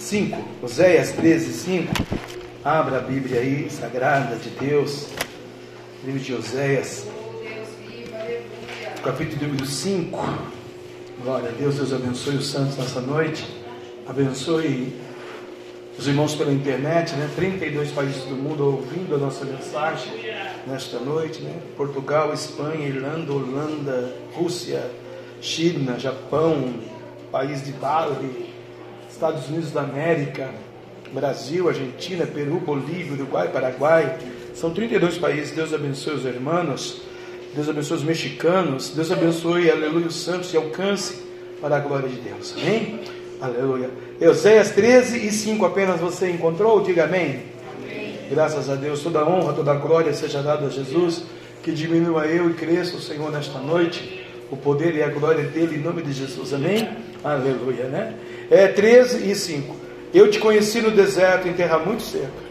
5, Oséias 13, 5. Abra a Bíblia aí, sagrada de Deus. Livro de Oséias, capítulo número 5. Glória a Deus, Deus abençoe os santos nessa noite. Abençoe os irmãos pela internet, né? 32 países do mundo ouvindo a nossa mensagem nesta noite, né? Portugal, Espanha, Irlanda, Holanda, Rússia, China, Japão, país de Bali, Estados Unidos da América, Brasil, Argentina, Peru, Bolívia, Uruguai, Paraguai. São 32 países. Deus abençoe os irmãos. Deus abençoe os mexicanos. Deus abençoe, aleluia, os santos e alcance para a glória de Deus. Amém? Aleluia. Euséias 13 e 5 apenas você encontrou? Diga amém. amém. Graças a Deus, toda honra, toda glória seja dada a Jesus. Que diminua eu e cresça o Senhor nesta noite. O poder e a glória dele em nome de Jesus. Amém? Aleluia, né? É 13 e 5. Eu te conheci no deserto, em terra muito seca.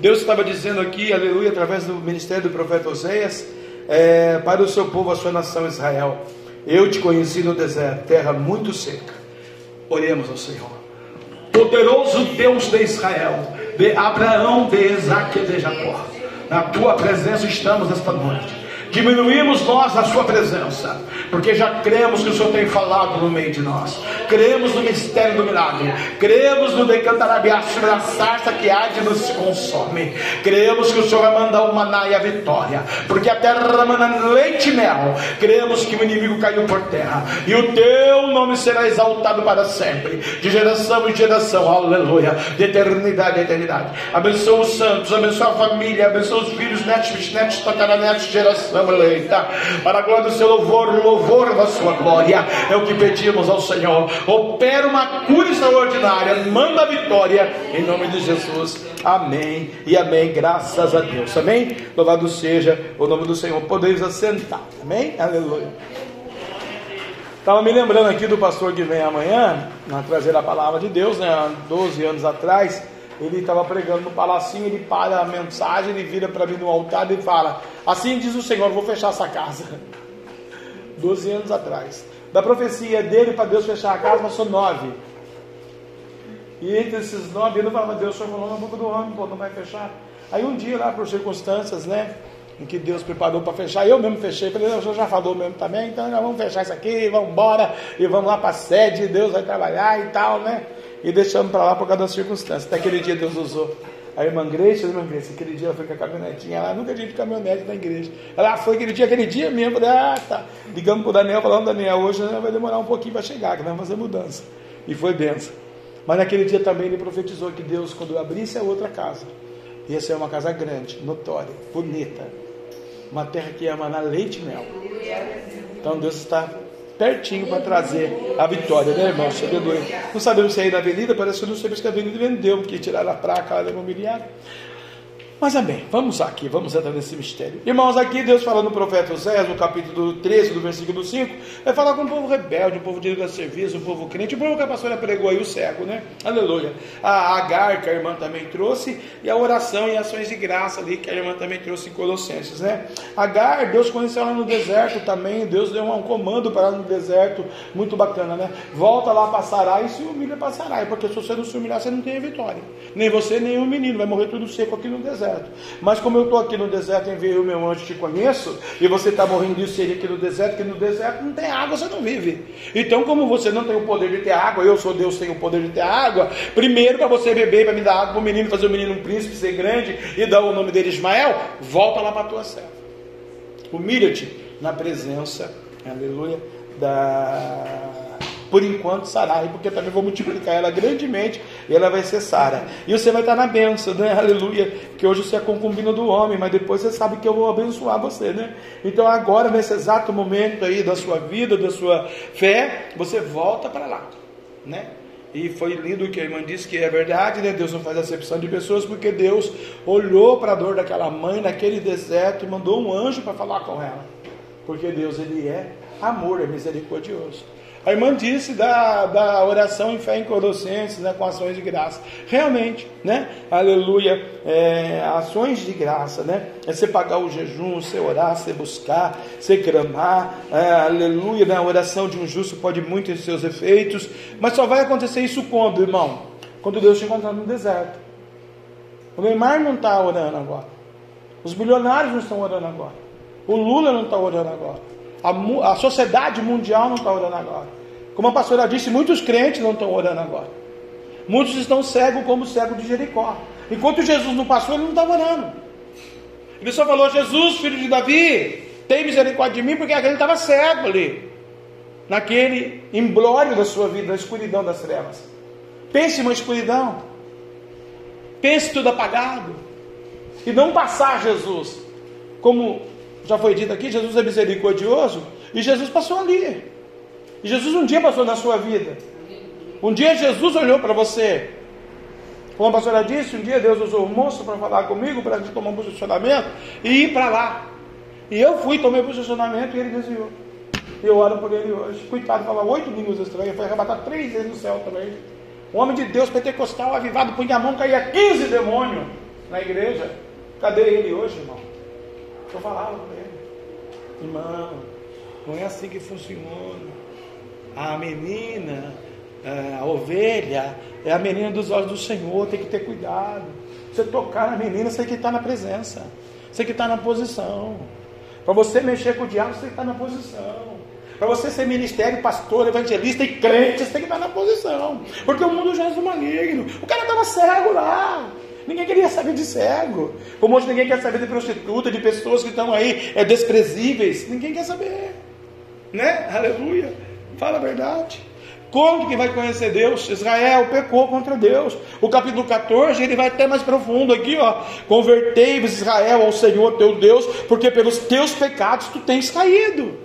Deus estava dizendo aqui, aleluia, através do ministério do profeta Oséias, é, para o seu povo, a sua nação Israel. Eu te conheci no deserto, terra muito seca. Oremos ao Senhor. Poderoso Deus de Israel, de Abraão, de Isaac e de Jacó. Na tua presença estamos esta noite diminuímos nós a Sua presença, porque já cremos que o Senhor tem falado no meio de nós, cremos no mistério do milagre, cremos no decantarabiaço da sarça que há de nos consome, cremos que o Senhor vai mandar o maná e a vitória, porque a terra manda leite e mel, cremos que o inimigo caiu por terra, e o teu nome será exaltado para sempre, de geração em geração, aleluia, de eternidade em eternidade. Abençoa os santos, abençoa a família, abençoa os filhos, netos, bisnetos, tataranetos, geração eleita, para a glória do seu louvor, louvor da sua glória. É o que pedimos ao Senhor. Opera uma cura extraordinária, manda vitória em nome de Jesus. Amém e amém. Graças a Deus. Amém. Louvado seja o nome do Senhor. Podemos assentar. Amém. Aleluia. Estava me lembrando aqui do pastor que vem amanhã, a trazer a palavra de Deus, né, há 12 anos atrás ele estava pregando no palacinho, ele para a mensagem, ele vira para mim no altar e fala: Assim diz o Senhor, vou fechar essa casa. Doze anos atrás. Da profecia dele para Deus fechar a casa, passou nove. E entre esses nove, ele falava, Deus, o Senhor falou na boca do homem, pô, não vai fechar. Aí um dia lá, por circunstâncias, né? Em que Deus preparou para fechar, eu mesmo fechei, falei, o Senhor já falou mesmo também, então nós vamos fechar isso aqui, vamos embora, e vamos lá para a sede, Deus vai trabalhar e tal, né? E deixamos para lá por causa das circunstâncias. Até aquele dia Deus usou a irmã Grace, a irmã Grace, aquele dia ela foi com a caminhonetinha lá, nunca de caminhonete na igreja. Ela foi aquele dia, aquele dia mesmo, falei, ah, tá. Ligamos para o Daniel, falando, Daniel, hoje né, vai demorar um pouquinho para chegar, que nós vamos fazer mudança. E foi benção. Mas naquele dia também ele profetizou que Deus, quando abrisse a outra casa, ia ser uma casa grande, notória, bonita. Uma terra que ia emanar leite e mel. Então Deus está pertinho para trazer a vitória, né, irmão? Não sabemos se é aí na avenida, parece que não sabemos que a avenida vendeu, porque tiraram a placa lá da imobiliária. Mas amém, vamos aqui, vamos entrar nesse mistério. Irmãos, aqui Deus fala no profeta Osés, no capítulo 13, do versículo 5, vai falar com um povo rebelde, um povo de serviço, um povo crente, um povo que a pastora pregou aí, o cego, né? Aleluia. A Agar, que a irmã também trouxe, e a oração e ações de graça ali, que a irmã também trouxe em Colossenses, né? Agar, Deus conheceu ela no deserto também, Deus deu um comando para ela no deserto, muito bacana, né? Volta lá para Sarai e se humilha para Sarai, porque se você não se humilhar, você não tem vitória. Nem você, nem o menino, vai morrer tudo seco aqui no deserto deserto. Mas como eu estou aqui no deserto, enviei o meu anjo, te conheço, e você está morrendo de sede aqui no deserto, que no deserto não tem água, você não vive. Então, como você não tem o poder de ter água, eu sou Deus, tenho o poder de ter água, primeiro para você beber, para me dar água para o menino, fazer o menino um príncipe, ser grande, e dar o nome dele Ismael, volta lá para a tua serva. Humilha-te na presença, aleluia, da por enquanto Sarai, porque também vou multiplicar ela grandemente e ela vai ser Sara. E você vai estar na bênção, né? Aleluia. Que hoje você é concubina do homem, mas depois você sabe que eu vou abençoar você, né? Então agora, nesse exato momento aí da sua vida, da sua fé, você volta para lá, né? E foi lindo que a irmã disse que é verdade, né? Deus não faz acepção de pessoas, porque Deus olhou para a dor daquela mãe naquele deserto e mandou um anjo para falar com ela. Porque Deus, Ele é amor, é misericordioso. A irmã disse da, da oração em fé em Colossenses, né, com ações de graça. Realmente, né? Aleluia. É, ações de graça, né? É você pagar o jejum, você orar, você buscar, você clamar. É, aleluia. Né? A oração de um justo pode muito em seus efeitos. Mas só vai acontecer isso quando, irmão? quando Deus te encontrar no deserto. O Neymar não está orando agora. Os bilionários não estão orando agora. O Lula não está orando agora. A, a sociedade mundial não está orando agora. Como a pastora disse, muitos crentes não estão orando agora. Muitos estão cegos como o cego de Jericó. Enquanto Jesus não passou, ele não estava orando. Ele só falou: Jesus, filho de Davi, tem misericórdia de mim, porque ele estava cego ali. Naquele embrólio da sua vida, na escuridão das trevas. Pense uma escuridão. Pense tudo apagado. E não passar Jesus. Como já foi dito aqui, Jesus é misericordioso. E Jesus passou ali. E Jesus um dia passou na sua vida. Um dia Jesus olhou para você. Como a pastora disse, um dia Deus usou o moço para falar comigo, para tomar um posicionamento e ir para lá. E eu fui, tomei posicionamento e ele desviou. Eu oro por ele hoje. Coitado, fala oito línguas estranhas, foi arrebatado três vezes no céu também. Um homem de Deus, pentecostal, avivado, punha a mão, caía 15 demônios na igreja. Cadê ele hoje, irmão? Eu falava com ele. Irmão, não é assim que funciona. A menina, é, a ovelha, é a menina dos olhos do Senhor, tem que ter cuidado. Você tocar na menina, você que estar na presença. Você que estar na posição. Para você mexer com o diabo, você que estar na posição. Para você ser ministério, pastor, evangelista e crente, você tem que estar na posição. Porque o mundo já é maligno. O cara estava cego lá. Ninguém queria saber de cego. Como hoje ninguém quer saber de prostituta, de pessoas que estão aí é, desprezíveis. Ninguém quer saber. Né? Aleluia. Fala a verdade. Como que vai conhecer Deus? Israel pecou contra Deus. O capítulo 14, ele vai até mais profundo aqui, ó. Convertei-vos, Israel, ao Senhor teu Deus, porque pelos teus pecados tu tens caído.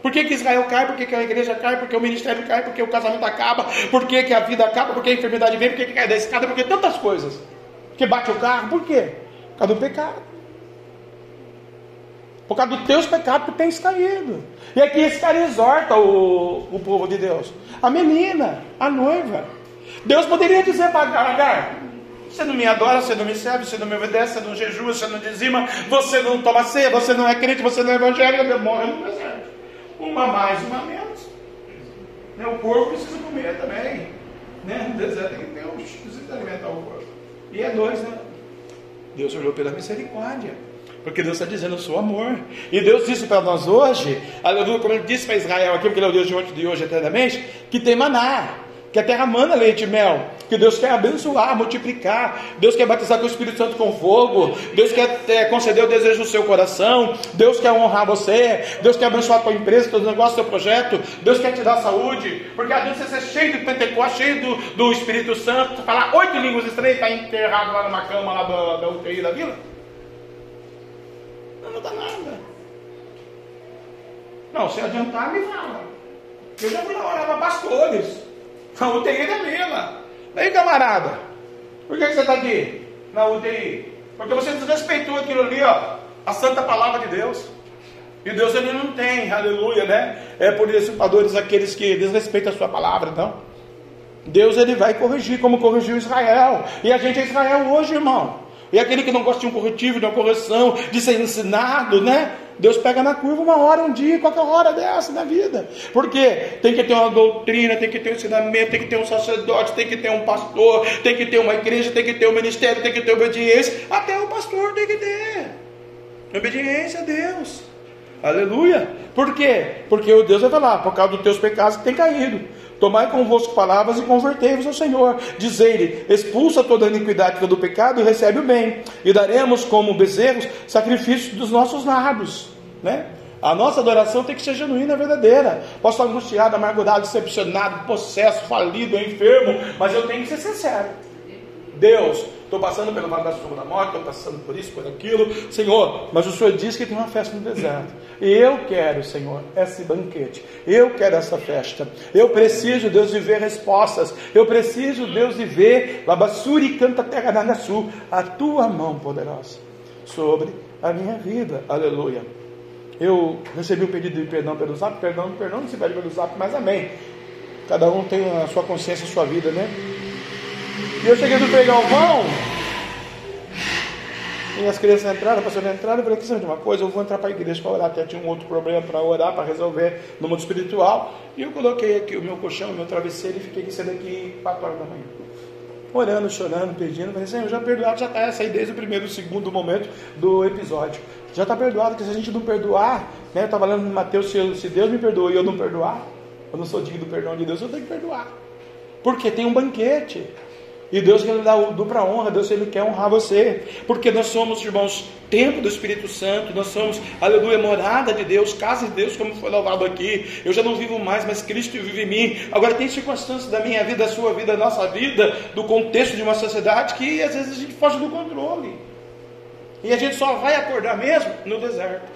Por que, que Israel cai? Por que, que a igreja cai? Por que o ministério cai? Por que o casamento acaba? Por que, que a vida acaba? Por que a enfermidade vem? Por que, que cai da escada? Por que tantas coisas? Que bate o carro? Por quê? Por causa do pecado. Por causa dos teus pecados, tu tens caído. E aqui esse cara exorta o, o povo de Deus. A menina, a noiva. Deus poderia dizer para Agar: Você não me adora, você não me serve, você não me obedece, você não jejua, você não dizima, você não toma ceia, você não é crente, você não é evangélico, eu morro no deserto. Uma mais, uma menos. O corpo precisa comer também. Né? No deserto tem que ter um, precisa alimentar o corpo. E é dois, né? Deus olhou pela misericórdia. Porque Deus está dizendo o seu amor. E Deus disse para nós hoje, aleluia, como ele disse para Israel aqui, porque ele é o Deus de hoje, de hoje eternamente, que tem maná, que a terra manda leite e mel, que Deus quer abençoar, multiplicar, Deus quer batizar com o Espírito Santo com fogo, Deus quer é, conceder o desejo do seu coração, Deus quer honrar você, Deus quer abençoar a tua empresa, teu negócio, teu projeto, Deus quer te dar saúde, porque adianta você ser cheio de Pentecoste, cheio do, do Espírito Santo, falar oito línguas estranhas, está enterrado lá numa cama lá da, da UTI da vila? Não dá nada. Não, se adiantar, me fala. Eu já fui lá orar para pastores. A UTI da Vila. Aí, camarada, por que você está aqui na UTI? Porque você desrespeitou aquilo ali, ó, a santa palavra de Deus. E Deus ele não tem, aleluia, né? É por dissipadores aqueles que desrespeitam a sua palavra, não. Deus ele vai corrigir, como corrigiu Israel. E a gente é Israel hoje, irmão. E aquele que não gosta de um corretivo, de uma correção, de ser ensinado, né? Deus pega na curva uma hora, um dia, qualquer hora dessa na vida. Porque tem que ter uma doutrina, tem que ter um ensinamento, tem que ter um sacerdote, tem que ter um pastor, tem que ter uma igreja, tem que ter um ministério, tem que ter obediência. Até o pastor tem que ter. Obediência a Deus. Aleluia. Por quê? Porque o Deus vai falar, por causa dos teus pecados que tem caído. Tomai convosco palavras e convertei-vos ao Senhor. Diz-lhe: expulsa toda a iniquidade, todo o pecado e recebe o bem. E daremos como bezerros sacrifício dos nossos lábios. Né? A nossa adoração tem que ser genuína e verdadeira. Posso estar angustiado, amargurado, decepcionado, possesso, falido, enfermo, mas eu tenho que ser sincero. Deus, estou passando pelo vale da sombra da morte, estou passando por isso, por aquilo. Senhor, mas o Senhor diz que tem uma festa no deserto. E eu quero, Senhor, esse banquete. Eu quero essa festa. Eu preciso, Deus, de ver respostas. Eu preciso, Deus, de ver Labassuri canta terra na sul, a tua mão poderosa sobre a minha vida. Aleluia. Eu recebi um pedido de perdão pelo zap, perdão, perdão não se pede pelo zap, mas amém. Cada um tem a sua consciência, a sua vida, né? E eu cheguei do pegar o vão. E as crianças entraram, a pastora entraram, eu falei, que de uma coisa, eu vou entrar para a igreja para orar, até tinha um outro problema para orar, para resolver no mundo espiritual. E eu coloquei aqui o meu colchão, o meu travesseiro e fiquei sendo aqui 4 horas da manhã. orando, chorando, pedindo, falei, Senhor, já perdoado, já está essa aí desde o primeiro, segundo momento do episódio. Já está perdoado, porque se a gente não perdoar, né, eu estava lendo em Mateus, se Deus me perdoa e eu não perdoar, eu não sou digno do perdão de Deus, eu tenho que perdoar. Porque tem um banquete. E Deus quer dar o dupla honra, Deus ele quer honrar você. Porque nós somos, irmãos, templo do Espírito Santo, nós somos, aleluia, morada de Deus, casa de Deus, como foi louvado aqui. Eu já não vivo mais, mas Cristo vive em mim. Agora tem circunstâncias da minha vida, da sua vida, da nossa vida, do contexto de uma sociedade que às vezes a gente foge do controle. E a gente só vai acordar mesmo no deserto,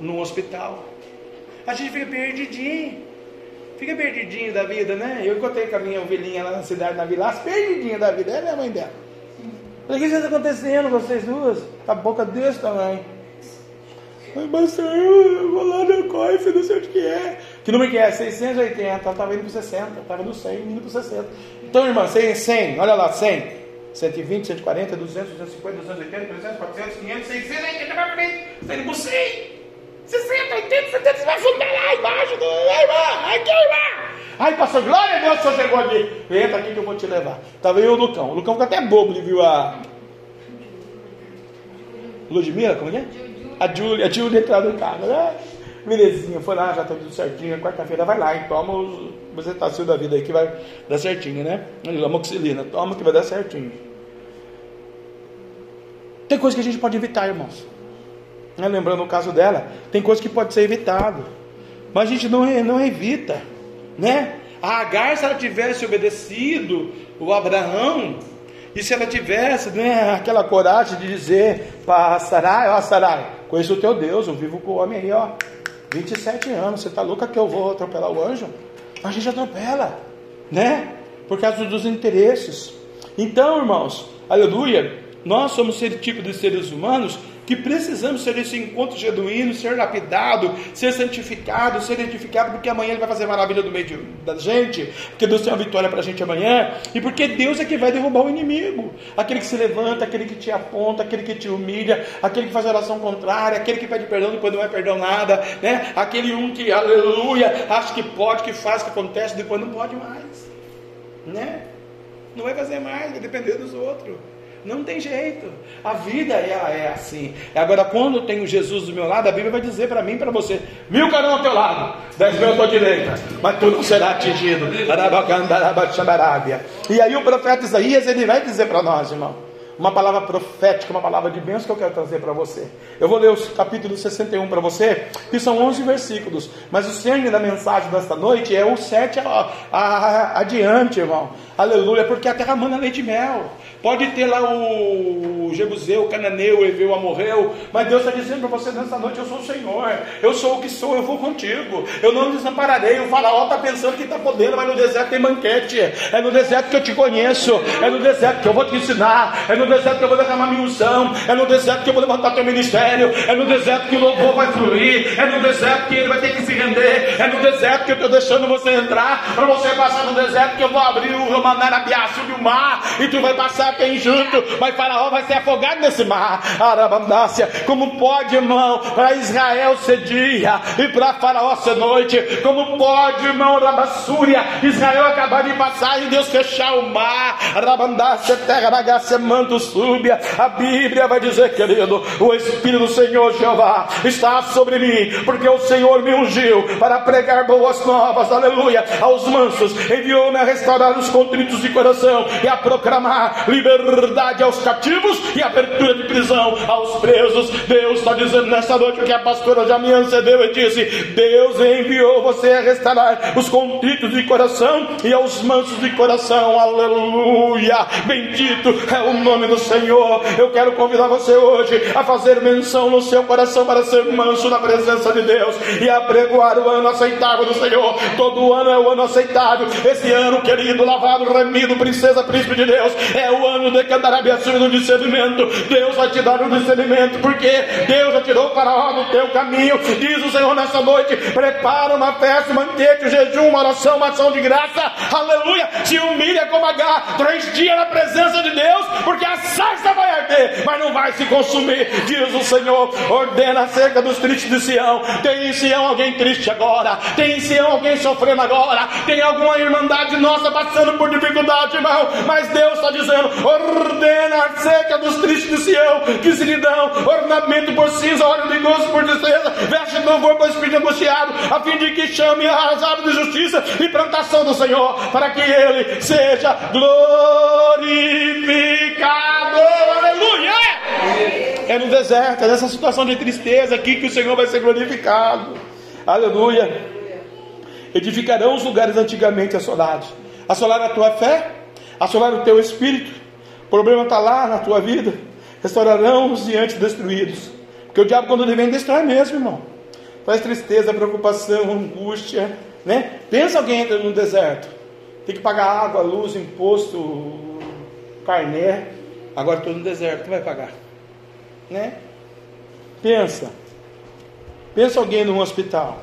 no hospital. A gente fica perdidinho. Fica perdidinho da vida, né? Eu encontrei com a minha ovelhinha lá na cidade, na vila, perdidinha da vida, é minha mãe dela. Falei, o que está acontecendo, vocês duas? Tá boca desse tamanho. Mas eu vou lá no COIF, não sei o que é. Que número que é? 680, ela estava indo para 60, estava no 100, indo para 60. Então, irmã, 100, 100, olha lá, 100, 120, 140, 200, 250, 280, 300, 400, 500, 600, 80, vai para frente, está indo para 100. 60, 80, 70, você vai fundar lá embaixo. Do... Aí, irmã, aqui, irmã. Ai, pastor, glória a Deus, o senhor chegou aqui. Entra aqui que eu vou te levar. Estava eu e o Lucão. O Lucão ficou até bobo, ele viu a. Ludmilla, como é? A Júlia, a Júlia entrar no carro, né? Belezinha, foi lá, já está tudo certinho. Quarta-feira vai lá e toma os bezetacil da vida aí que vai dar certinho, né? Amoxilina, toma que vai dar certinho. Tem coisa que a gente pode evitar, irmãos. Né? Lembrando o caso dela, tem coisa que pode ser evitado, mas a gente não, não evita, né? A Agar, se ela tivesse obedecido o Abraão, e se ela tivesse né, aquela coragem de dizer para Sarai, ó Sarai, conheço o teu Deus, eu vivo com o homem aí, ó, 27 anos, você está louca que eu vou atropelar o anjo? A gente atropela, né? Por causa dos interesses. Então, irmãos, aleluia, nós somos esse tipo de seres humanos que precisamos ser esse encontro genuíno, ser lapidado, ser santificado, ser edificado, porque amanhã Ele vai fazer maravilha no meio de, da gente, porque Deus tem uma vitória para a gente amanhã, e porque Deus é que vai derrubar o inimigo, aquele que se levanta, aquele que te aponta, aquele que te humilha, aquele que faz oração contrária, aquele que pede perdão depois não é perdão nada, né? aquele um que, aleluia, acha que pode, que faz, que acontece, depois não pode mais, né? Não vai fazer mais, vai depender dos outros. Não tem jeito. A vida é, é assim. Agora, quando eu tenho Jesus do meu lado, a Bíblia vai dizer para mim e para você: mil cairão ao teu lado, dez mil à tua direita, mas tu não será atingido. E aí o profeta Isaías ele vai dizer para nós, irmão uma palavra profética, uma palavra de bênção que eu quero trazer para você. Eu vou ler o capítulo 61 para você, que são 11 versículos, mas o cerne da mensagem desta noite é o 7 a, a, a, adiante, irmão. Aleluia, porque a terra manda leite e mel. Pode ter lá o Jebuseu, o Cananeu, o Eveu, Amorreu, mas Deus está dizendo para você nessa noite: Eu sou o Senhor, eu sou o que sou, eu vou contigo, eu não desampararei. O faraó está pensando que está podendo, mas no deserto tem banquete, é no deserto que eu te conheço, é no deserto que eu vou te ensinar, é no deserto que eu vou derramar minha unção, é no deserto que eu vou levantar teu ministério, é no deserto que o louvor vai fluir, é no deserto que ele vai ter que se render, é no deserto que eu estou deixando você entrar, para você passar no deserto que eu vou abrir o Romanarabiaço do mar, e tu vai passar tem junto, mas Faraó vai ser afogado nesse mar. Arabandácia, como pode, irmão, para Israel ser dia e para Faraó ser noite? Como pode, irmão, Rabassúria, Israel acabar de passar e Deus fechar o mar? Rabandácia, terra bagácia, manto súbia. A Bíblia vai dizer, querido, o Espírito do Senhor Jeová está sobre mim, porque o Senhor me ungiu para pregar boas novas, aleluia, aos mansos, enviou-me a restaurar os contritos de coração e a proclamar liberdade aos cativos e abertura de prisão aos presos. Deus está dizendo nessa noite que a pastora já me antecedeu e disse: Deus enviou você a restaurar os contritos de coração e aos mansos de coração. Aleluia! Bendito é o nome do Senhor. Eu quero convidar você hoje a fazer menção no seu coração para ser manso na presença de Deus e apregoar o ano aceitável do Senhor. Todo ano é o ano aceitável. Esse ano, querido, lavado, remido, princesa, príncipe de Deus, é o ano de Candarabia do discernimento. Deus vai te dar o discernimento, porque Deus já tirou o do teu caminho. Diz o Senhor nessa noite: prepara uma festa, banquete, um jejum, uma oração, uma ação de graça. Aleluia! Se humilha como H, três dias na presença de Deus, porque a sarça vai arder, mas não vai se consumir, diz o Senhor. Ordena acerca dos tristes de Sião. Tem em Sião alguém triste agora, tem em Sião alguém sofrendo agora, tem alguma irmandade nossa passando por dificuldade, irmão. Mas Deus está dizendo: ordena acerca dos tristes de Sião, que se lhe dão ornamento por cinza, óleo de gozo por tristeza, veste louvor por espírito angustiado, a fim de que chame a arrasado de justiça e plantação do Senhor, para que ele seja glorificado. Aleluia! É no deserto, é nessa situação de tristeza aqui que o Senhor vai ser glorificado. Aleluia. Edificarão os lugares antigamente assolados. Assolar a tua fé, assolar o teu espírito. O problema está lá na tua vida. Restaurarão os diante destruídos. Porque o diabo, quando ele vem, destrói mesmo, irmão. Faz tristeza, preocupação, angústia. Né? Pensa alguém entra no deserto. Tem que pagar água, luz, imposto, carné. Agora estou no deserto, tu vai pagar. Né? Pensa. Pensa alguém num hospital.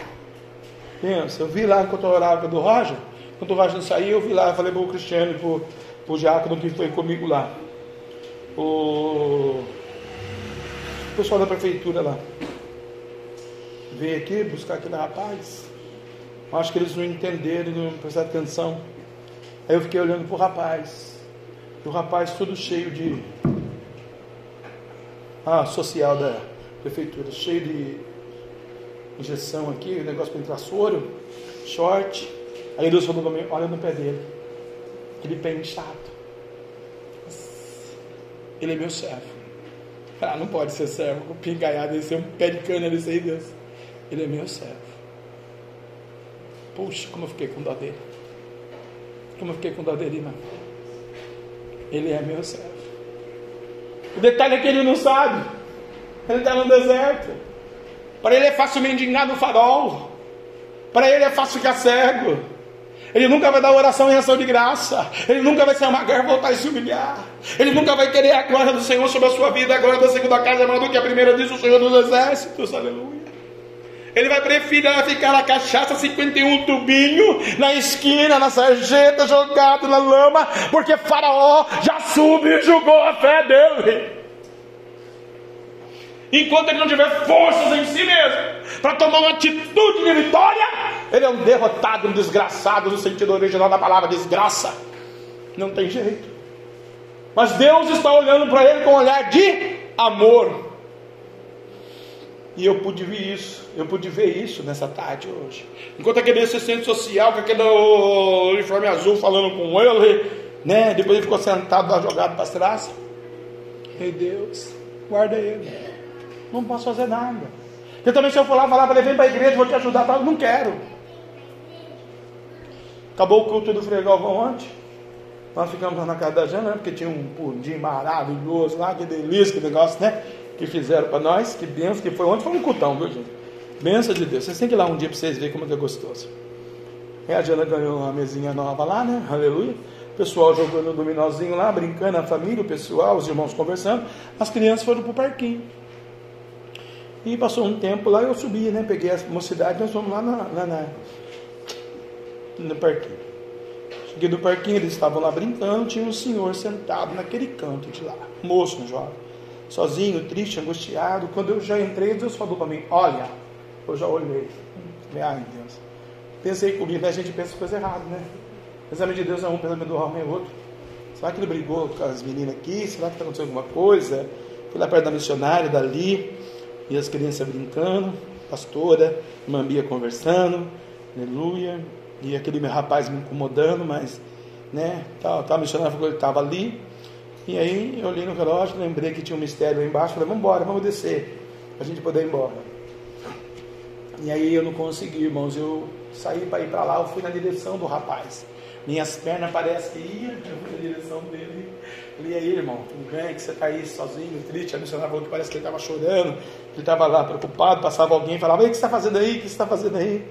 Pensa, eu vi lá enquanto eu orava do Roger, quando o Roger saiu, eu vi lá, falei para o Cristiano e para o Diácono que foi comigo lá. O, o pessoal da prefeitura lá. Veio aqui buscar aquele rapaz. Acho que eles não entenderam, não prestaram atenção. Aí eu fiquei olhando para o rapaz. E o rapaz todo cheio de. Ah, social da prefeitura, cheio de injeção aqui, negócio para entrar soro, short. Aí Deus falou para mim, olha no pé dele. Aquele pé inchado. Ele é meu servo. Ah, não pode ser servo com pingaiado, ele ser um pé de cana desse aí, Deus. Ele é meu servo. Puxa, como eu fiquei com dó dele. Como eu fiquei com dó dele, irmão. Ele é meu servo. O detalhe é que ele não sabe. Ele está no deserto. Para ele é fácil mendigar no farol. Para ele é fácil ficar cego. Ele nunca vai dar oração em ação de graça. Ele nunca vai se amagar, voltar e se humilhar. Ele nunca vai querer a glória do Senhor sobre a sua vida. A glória da segunda casa é maior do que a primeira, diz o Senhor dos Exércitos. Aleluia. Ele vai preferir ficar na cachaça 51 tubinho, na esquina, na sarjeta, jogado na lama, porque Faraó já subjugou a fé dele. Enquanto ele não tiver forças em si mesmo para tomar uma atitude de vitória, ele é um derrotado, um desgraçado no sentido original da palavra desgraça. Não tem jeito. Mas Deus está olhando para ele com um olhar de amor. E eu pude ver isso, eu pude ver isso nessa tarde hoje. Enquanto aquele assistente social com aquele uniforme azul falando com ele, né? Depois ele ficou sentado lá jogado para trás. Meu Deus, guarda ele não posso fazer nada. Eu também, se eu for lá falar para ele, vem para a igreja, vou te ajudar, eu não quero. Acabou o culto do Frei Galvão ontem. Nós ficamos lá na casa da Jana, né? porque tinha um pudim maravilhoso lá, que delícia, que negócio, né? Que fizeram para nós, que benção que foi ontem, foi um cultão, viu gente? Benção de Deus. Vocês têm que ir lá um dia para vocês verem como é é gostoso. A Jana ganhou uma mesinha nova lá, né? Aleluia. O pessoal jogando um dominozinho lá, brincando, a família, o pessoal, os irmãos conversando. As crianças foram para o parquinho. E passou um tempo lá, eu subi, né? Peguei a mocidade, nós fomos lá na, na, na, no parquinho. Cheguei do parquinho, eles estavam lá brincando, tinha um senhor sentado naquele canto de lá, moço, um jovem, sozinho, triste, angustiado. Quando eu já entrei, Deus falou para mim: Olha, eu já olhei. Ai Deus. Pensei comigo, né? A gente pensa coisa errada, né? Pensamento de Deus é um, pensamento do homem é outro. Será que ele brigou com as meninas aqui? Será que está acontecendo alguma coisa? Fui lá perto da missionária, dali e as crianças brincando, pastora, irmã Bia conversando, aleluia, e aquele meu rapaz me incomodando, mas, né, tal, tal, missionário falou que ele estava ali, e aí eu olhei no relógio, lembrei que tinha um mistério lá embaixo, falei, vamos embora, vamos descer, para a gente poder ir embora. E aí eu não consegui, irmãos, eu saí para ir para lá, eu fui na direção do rapaz. Minhas pernas parecem que iam, na direção dele. E aí, irmão, tudo bem? Que você está aí sozinho, triste? A missionária falou que parece que ele estava chorando, ele estava lá preocupado, passava alguém e falava, o que você está fazendo aí? O que você está fazendo aí?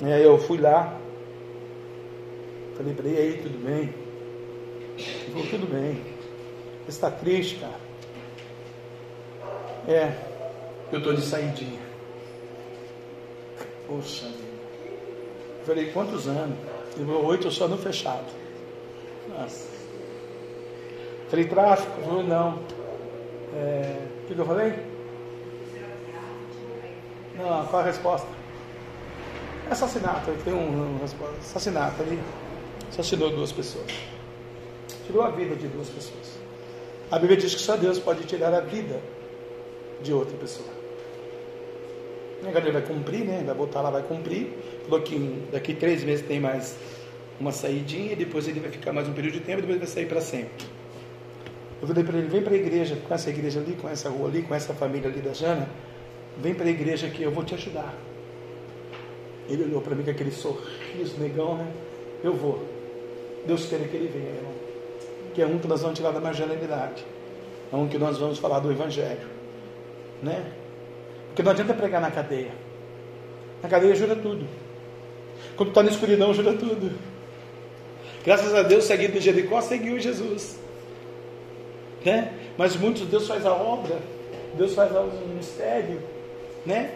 E aí eu fui lá, falei e aí, tudo bem? Ele falou, tudo bem. Você está triste, cara? É, eu estou de saidinha. Poxa vida. Eu falei, quantos anos? Ele falou, oito só no fechado. Nossa. Falei, tráfico? Falei, não. É, o que, eu falei? Não, qual a resposta? Assassinato, tem um, um assassinato ali. Assassinou duas pessoas. Tirou a vida de duas pessoas. A Bíblia diz que só Deus pode tirar a vida de outra pessoa. Agora ele vai cumprir, né? Vai voltar lá, vai cumprir. Falou que daqui três meses tem mais uma saidinha, depois ele vai ficar mais um período de tempo e depois vai sair para sempre. Eu falei para ele, vem para a igreja, com essa igreja ali, com essa rua ali, com essa família ali da Jana, vem para a igreja aqui, eu vou te ajudar. Ele olhou para mim com aquele sorriso negão, né? Eu vou. Deus queira que ele venha, irmão. Que é um que nós vamos tirar da marginalidade. É um que nós vamos falar do Evangelho. Né? Porque não adianta pregar na cadeia. Na cadeia ajuda tudo. Quando está na escuridão, ajuda tudo. Graças a Deus, seguindo de Jericó, seguiu Jesus. Né? Mas muitos, Deus faz a obra, Deus faz o mistério. Né?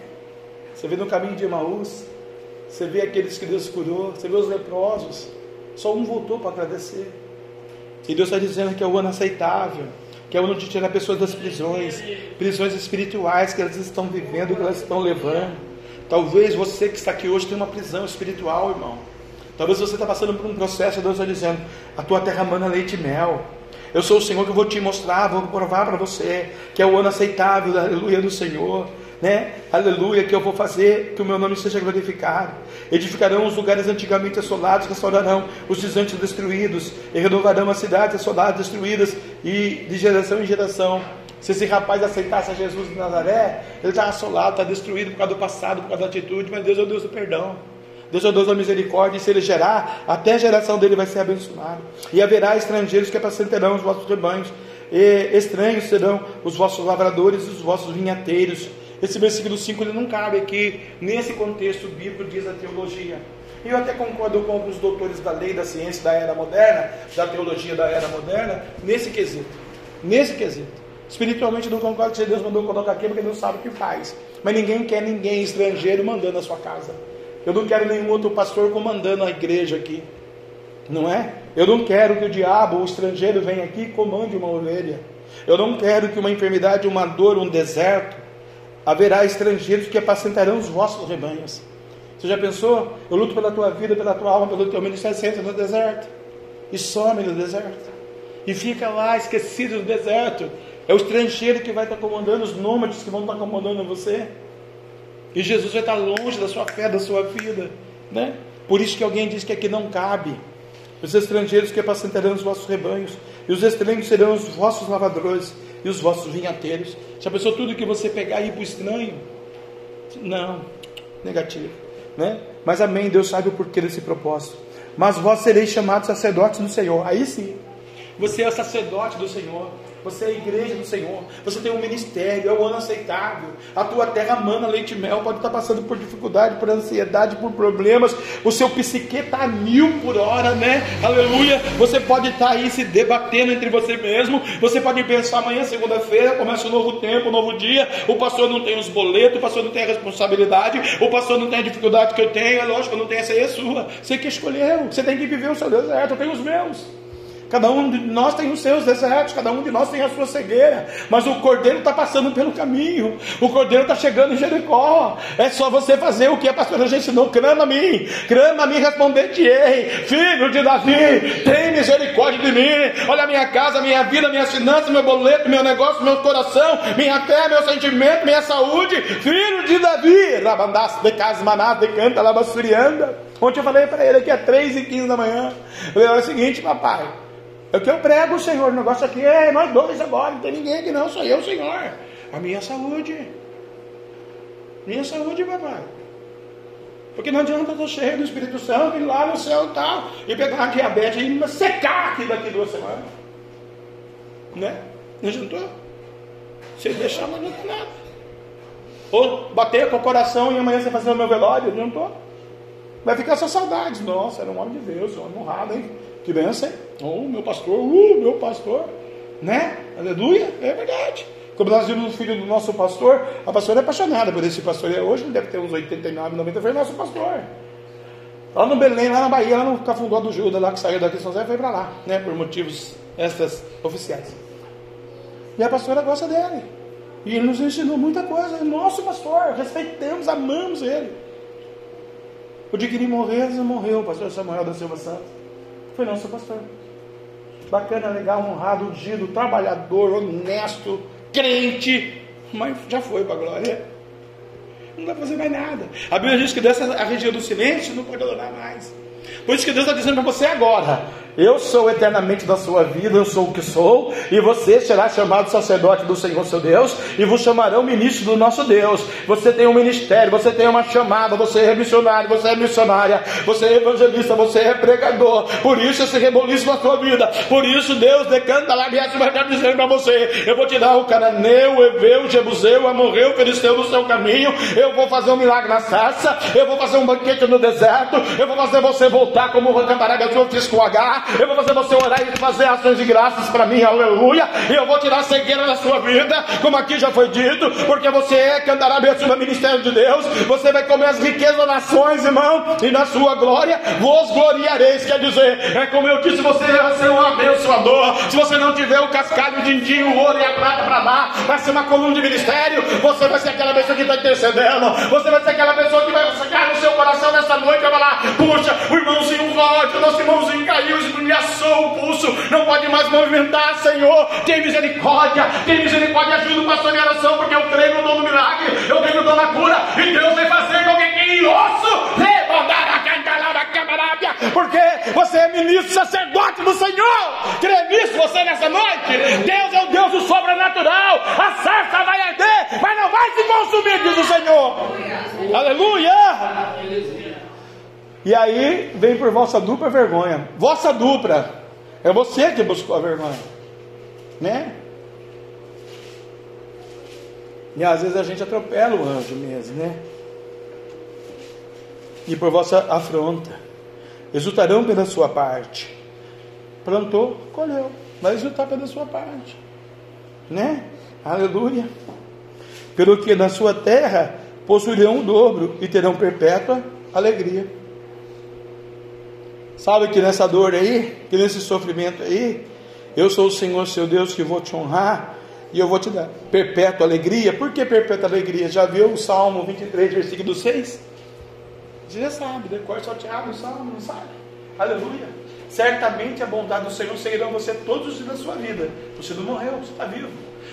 Você vê no caminho de Emaús, você vê aqueles que Deus curou, você vê os leprosos. Só um voltou para agradecer. E Deus está dizendo que é o ano aceitável, que é o ano de tirar pessoas das prisões, prisões espirituais que elas estão vivendo, que elas estão levando. Talvez você que está aqui hoje tenha uma prisão espiritual, irmão. Talvez você está passando por um processo, Deus está dizendo: a tua terra mana leite e mel. Eu sou o Senhor que vou te mostrar, vou provar para você que é o ano aceitável, aleluia do Senhor né? Aleluia, que eu vou fazer que o meu nome seja glorificado. Edificarão os lugares antigamente assolados, restaurarão os gigantes destruídos, e renovarão as cidades assoladas, destruídas, e de geração em geração. Se esse rapaz aceitasse a Jesus de Nazaré, ele está assolado, está destruído por causa do passado, por causa da atitude, mas Deus é o Deus do perdão. Deus é Deus da misericórdia, e se ele gerar, até a geração dele vai ser abençoada. E haverá estrangeiros que apacentarão os vossos rebanhos, e estranhos serão os vossos lavradores e os vossos vinhateiros esse versículo 5 ele não cabe aqui nesse contexto bíblico, diz a teologia. E eu até concordo com alguns doutores da lei, da ciência da era moderna, da teologia da era moderna, nesse quesito. Nesse quesito. Espiritualmente não concordo que Deus mandou colocar aqui porque não sabe o que faz. Mas ninguém quer ninguém estrangeiro mandando a sua casa. Eu não quero nenhum outro pastor comandando a igreja aqui. Não é? Eu não quero que o diabo, o estrangeiro, venha aqui e comande uma ovelha. Eu não quero que uma enfermidade, uma dor, um deserto, haverá estrangeiros que apacentarão os vossos rebanhos. Você já pensou? Eu luto pela tua vida, pela tua alma, pelo teu ministério, senta no deserto. E some no deserto. E fica lá esquecido no deserto. É o estrangeiro que vai estar comandando, os nômades que vão estar comandando você. E Jesus vai estar longe da sua fé, da sua vida. Né? Por isso que alguém diz que aqui não cabe. Os estrangeiros que apacentarão os vossos rebanhos. E os estranhos serão os vossos lavadores e os vossos vinhateiros. Já pensou tudo que você pegar e ir para o estranho? Não, negativo. Né? Mas amém, Deus sabe o porquê desse propósito. Mas vós sereis chamados sacerdotes do Senhor. Aí sim, você é sacerdote do Senhor. Você é a igreja do Senhor. Você tem um ministério, é o ano aceitável. A tua terra mana leite e mel. Pode estar passando por dificuldade, por ansiedade, por problemas. O seu psique está a mil por hora, né? Aleluia. Você pode estar aí se debatendo entre você mesmo. Você pode pensar amanhã, segunda-feira, começa um novo tempo, um novo dia. O pastor não tem os boletos, o pastor não tem a responsabilidade, o pastor não tem a dificuldade que eu tenho. É lógico, eu não tenho essa aí, é sua. Você que escolheu. Você tem que viver o seu deserto. Eu tenho os meus. Cada um de nós tem os seus desertos, cada um de nós tem a sua cegueira. Mas o cordeiro está passando pelo caminho, o cordeiro está chegando em Jericó. É só você fazer o que a pastora já ensinou: clama a mim, clama a mim, responder-te-ei, filho de Davi, tem misericórdia de mim. Olha a minha casa, minha vida, minhas finanças, meu boleto, meu negócio, meu coração, minha fé, meu sentimento, minha saúde, filho de Davi. Rabandasse de casa manada, de canta, labassurianda. Ontem eu falei para ele aqui às 3 e 15 da manhã. Eu falei, é o seguinte, papai. É que eu prego, Senhor. O negócio aqui é nós dois agora, não tem ninguém aqui não, sou eu, Senhor. A minha saúde. Minha saúde, papai. Porque não adianta eu estar cheio do Espírito Santo, ir lá no céu e tal, e pegar uma diabetes e secar aqui daqui duas semanas. Né? Não adiantou? Se deixar, não adianta nada. Ou bater com o coração e amanhã você fazer o meu velório, adiantou? Vai ficar só saudades. Nossa, era um homem de Deus, um homem honrado, hein? Que benção, Oh, meu pastor, uh, meu pastor. Né? Aleluia, é verdade. Como nós vimos o filho do nosso pastor, a pastora é apaixonada por esse pastor. E hoje ele deve ter uns 89, 90, foi nosso pastor. Lá no Belém, lá na Bahia, lá no Cafundó do Judas, lá que saiu daqui de São José, foi para lá, né? Por motivos estas oficiais. E a pastora gosta dele. E ele nos ensinou muita coisa. Nosso pastor, respeitamos, amamos ele. O dia que ele morreu, ele morreu, o pastor Samuel da Silva Santos. Foi nosso pastor. Bacana, legal, honrado, ungido, trabalhador, honesto, crente. Mas já foi para a glória. Não vai fazer mais nada. A Bíblia diz que dessa a região do silêncio não pode adorar mais. Por isso que Deus está dizendo para você agora: eu sou eternamente da sua vida, eu sou o que sou, e você será chamado sacerdote do Senhor seu Deus, e vos chamarão ministro do nosso Deus. Você tem um ministério, você tem uma chamada, você é missionário, você é missionária, você é evangelista, você é pregador. Por isso esse reboliço na sua vida. Por isso Deus decanta lá e estar dizendo para você: eu vou te dar o cananeu, o eveu, o jebuseu, o amorreu, o filisteu no seu caminho. Eu vou fazer um milagre na sarça, eu vou fazer um banquete no deserto, eu vou fazer você voltar como o Cantaraga eu fiz com H, eu vou fazer você orar e fazer ações de graças para mim, aleluia. E eu vou tirar a cegueira da sua vida, como aqui já foi dito, porque você é que andará abençoando o ministério de Deus. Você vai comer as riquezas das nações, irmão, e na sua glória vos gloriareis. Quer dizer, é como eu disse, você vai ser um abençoador. Se você não tiver o cascalho, o din-din, o ouro e a prata para dar, vai ser uma coluna de ministério. Você vai ser aquela pessoa que está intercedendo. Você vai ser aquela pessoa que vai sacar no seu coração nessa noite vai falar: Puxa, o irmãozinho Roger, o nosso irmãozinho caiu, esbulhaçou o pulso, não pode mais movimentar, Senhor. Tem misericórdia, tem misericórdia, ajuda o pastor em oração, porque eu creio no dom do milagre, eu creio no dom da cura, e Deus vai fazer com que quem osso a porque você é ministro sacerdote do Senhor. Crê nisso você nessa noite? Deus é o Deus do sobrenatural. A sarça vai arder, mas não vai se consumir, diz o Senhor. Aleluia. Aleluia. E aí vem por vossa dupla vergonha. Vossa dupla. É você que buscou a vergonha. Né? E às vezes a gente atropela o anjo mesmo, né? E por vossa afronta. Exultarão pela sua parte. Plantou, colheu. Vai exultar pela sua parte. Né? Aleluia. Pelo que na sua terra possuirão o dobro e terão perpétua alegria. Sabe que nessa dor aí, que nesse sofrimento aí, eu sou o Senhor seu Deus que vou te honrar e eu vou te dar perpétua alegria. Por que perpétua alegria? Já viu o Salmo 23, versículo 6? Você já sabe, depois sorteado o Salmo, não sabe? Aleluia. Certamente a bondade do Senhor seguirá você todos os dias da sua vida. Você não morreu, você está vivo.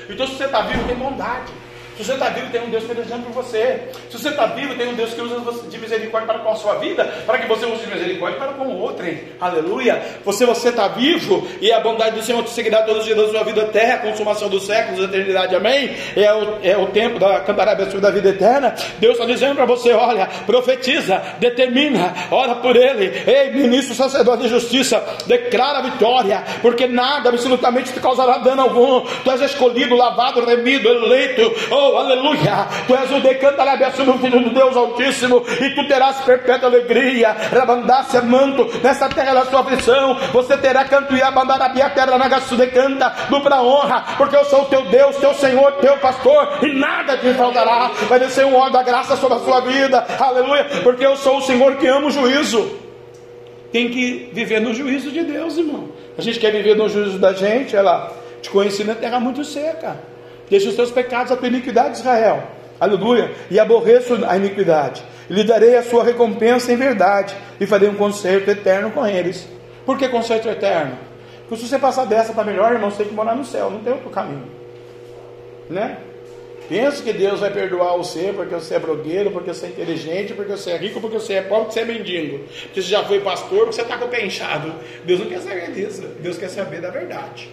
Então, se você está vivo, tem bondade. Se você está vivo, tem um Deus pelejando por você. Se você está vivo, tem um Deus que usa de misericórdia para com a sua vida, para que você use de misericórdia para com o outro. Hein? Aleluia. Você você está vivo e a bondade do Senhor te seguirá todos os dias da sua vida até a consumação dos séculos, a eternidade. Amém? É o, é o tempo da cantará da vida eterna. Deus está dizendo para você: olha, profetiza, determina, ora por ele. Ei, ministro, sacerdote de justiça, declara a vitória, porque nada absolutamente te causará dano algum. Tu és escolhido, lavado, remido, eleito. Oh, Oh, aleluia! Tu és o decantarabiaço no Filho do Deus Altíssimo, e tu terás perpétua alegria, rabandácia, manto, nessa terra da sua aflição, você terá canto e abandarabia, terra nagaçu decanta, dupla honra, porque eu sou o teu Deus, teu Senhor, teu pastor, e nada te faltará, vai descer um óleo da graça sobre a sua vida, aleluia, porque eu sou o Senhor que ama o juízo. Tem que viver no juízo de Deus, irmão. A gente quer viver no juízo da gente, ela te conheci na terra muito seca. Deixa os teus pecados, a tua iniquidade, Israel. Aleluia. E aborreço a iniquidade. Lhe darei a sua recompensa em verdade. E farei um concerto eterno com eles. Por que concerto eterno? Porque se você passar dessa para melhor, irmão, você tem que morar no céu. Não tem outro caminho. Né? Pensa que Deus vai perdoar você porque você é blogueiro, porque você é inteligente, porque você é rico, porque você é pobre, porque você é mendigo. Porque você já foi pastor, porque você está com o pé inchado. Deus não quer saber disso. Deus quer saber da verdade.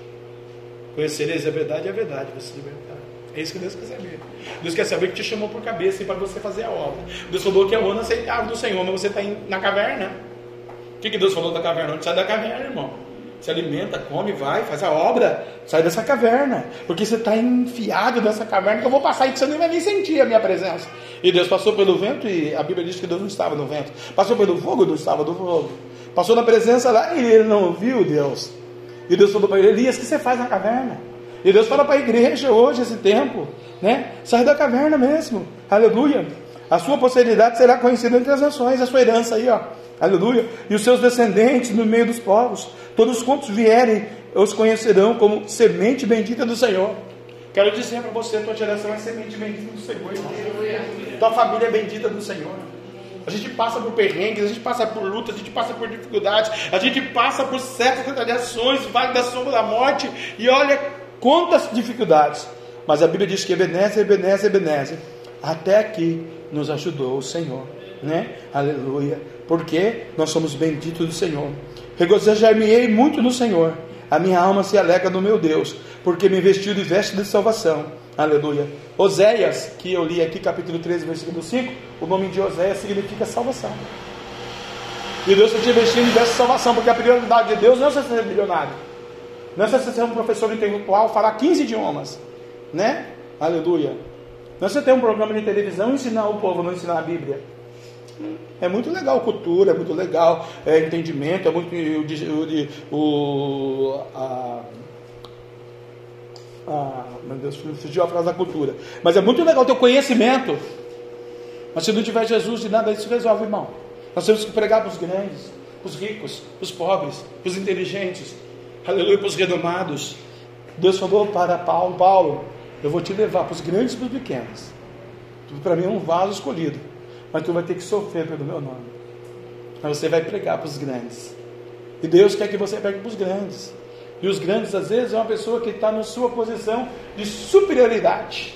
Conhecereis a verdade e a verdade você libertar. É isso que Deus quer saber. Deus quer saber que te chamou por cabeça e para você fazer a obra. Deus falou que é o ano aceitável do Senhor, mas você está na caverna. O que, que Deus falou da caverna? Não sai da caverna, irmão. Se alimenta, come, vai, faz a obra, sai dessa caverna. Porque você está enfiado nessa caverna que eu vou passar e você nem vai nem sentir a minha presença. E Deus passou pelo vento e a Bíblia diz que Deus não estava no vento. Passou pelo fogo, Deus estava no fogo. Passou na presença lá e ele não ouviu Deus. E Deus falou para ele: Elias, o que você faz na caverna? E Deus fala para a igreja hoje, esse tempo, né? Sai da caverna mesmo, aleluia. A sua posteridade será conhecida entre as nações, a sua herança aí, ó, aleluia. E os seus descendentes no meio dos povos, todos quantos vierem, os conhecerão como semente bendita do Senhor. Quero dizer para você, tua geração é semente bendita do Senhor. Irmão. Tua família é bendita do Senhor. A gente passa por perrengues, a gente passa por lutas, a gente passa por dificuldades, a gente passa por certas retaliações, vale da sombra da morte, e olha quantas dificuldades. Mas a Bíblia diz que Ebenezer, Ebenezer, Ebenezer, até aqui nos ajudou o Senhor, né? Aleluia. Porque nós somos benditos do Senhor. Regozijar-me-ei muito no Senhor. A minha alma se alegra no meu Deus, porque me vestiu de veste de salvação. Aleluia. Oséias, que eu li aqui, capítulo 13, versículo 5, o nome de Oséias significa salvação. E Deus está te investindo em veste de salvação, porque a prioridade de Deus não é ser milionário. Não é você ser um professor intelectual, falar 15 idiomas. Né? Aleluia. Não é você ter um programa de televisão e ensinar o povo, não ensinar a Bíblia. É muito legal cultura, é muito legal é, entendimento, é muito o, o a, a, meu Deus, fugiu a frase da cultura. Mas é muito legal ter conhecimento. Mas se não tiver Jesus, de nada isso resolve, irmão. Nós temos que pregar para os grandes, para os ricos, para os pobres, para os inteligentes, aleluia, para os renomados. Deus falou para Paulo, Paulo, eu vou te levar para os grandes e para os pequenos. Tu para mim é um vaso escolhido, mas tu vai ter que sofrer pelo meu nome. Mas você vai pregar para os grandes. E Deus quer que você pregue para os grandes. E os grandes, às vezes, é uma pessoa que está na sua posição de superioridade.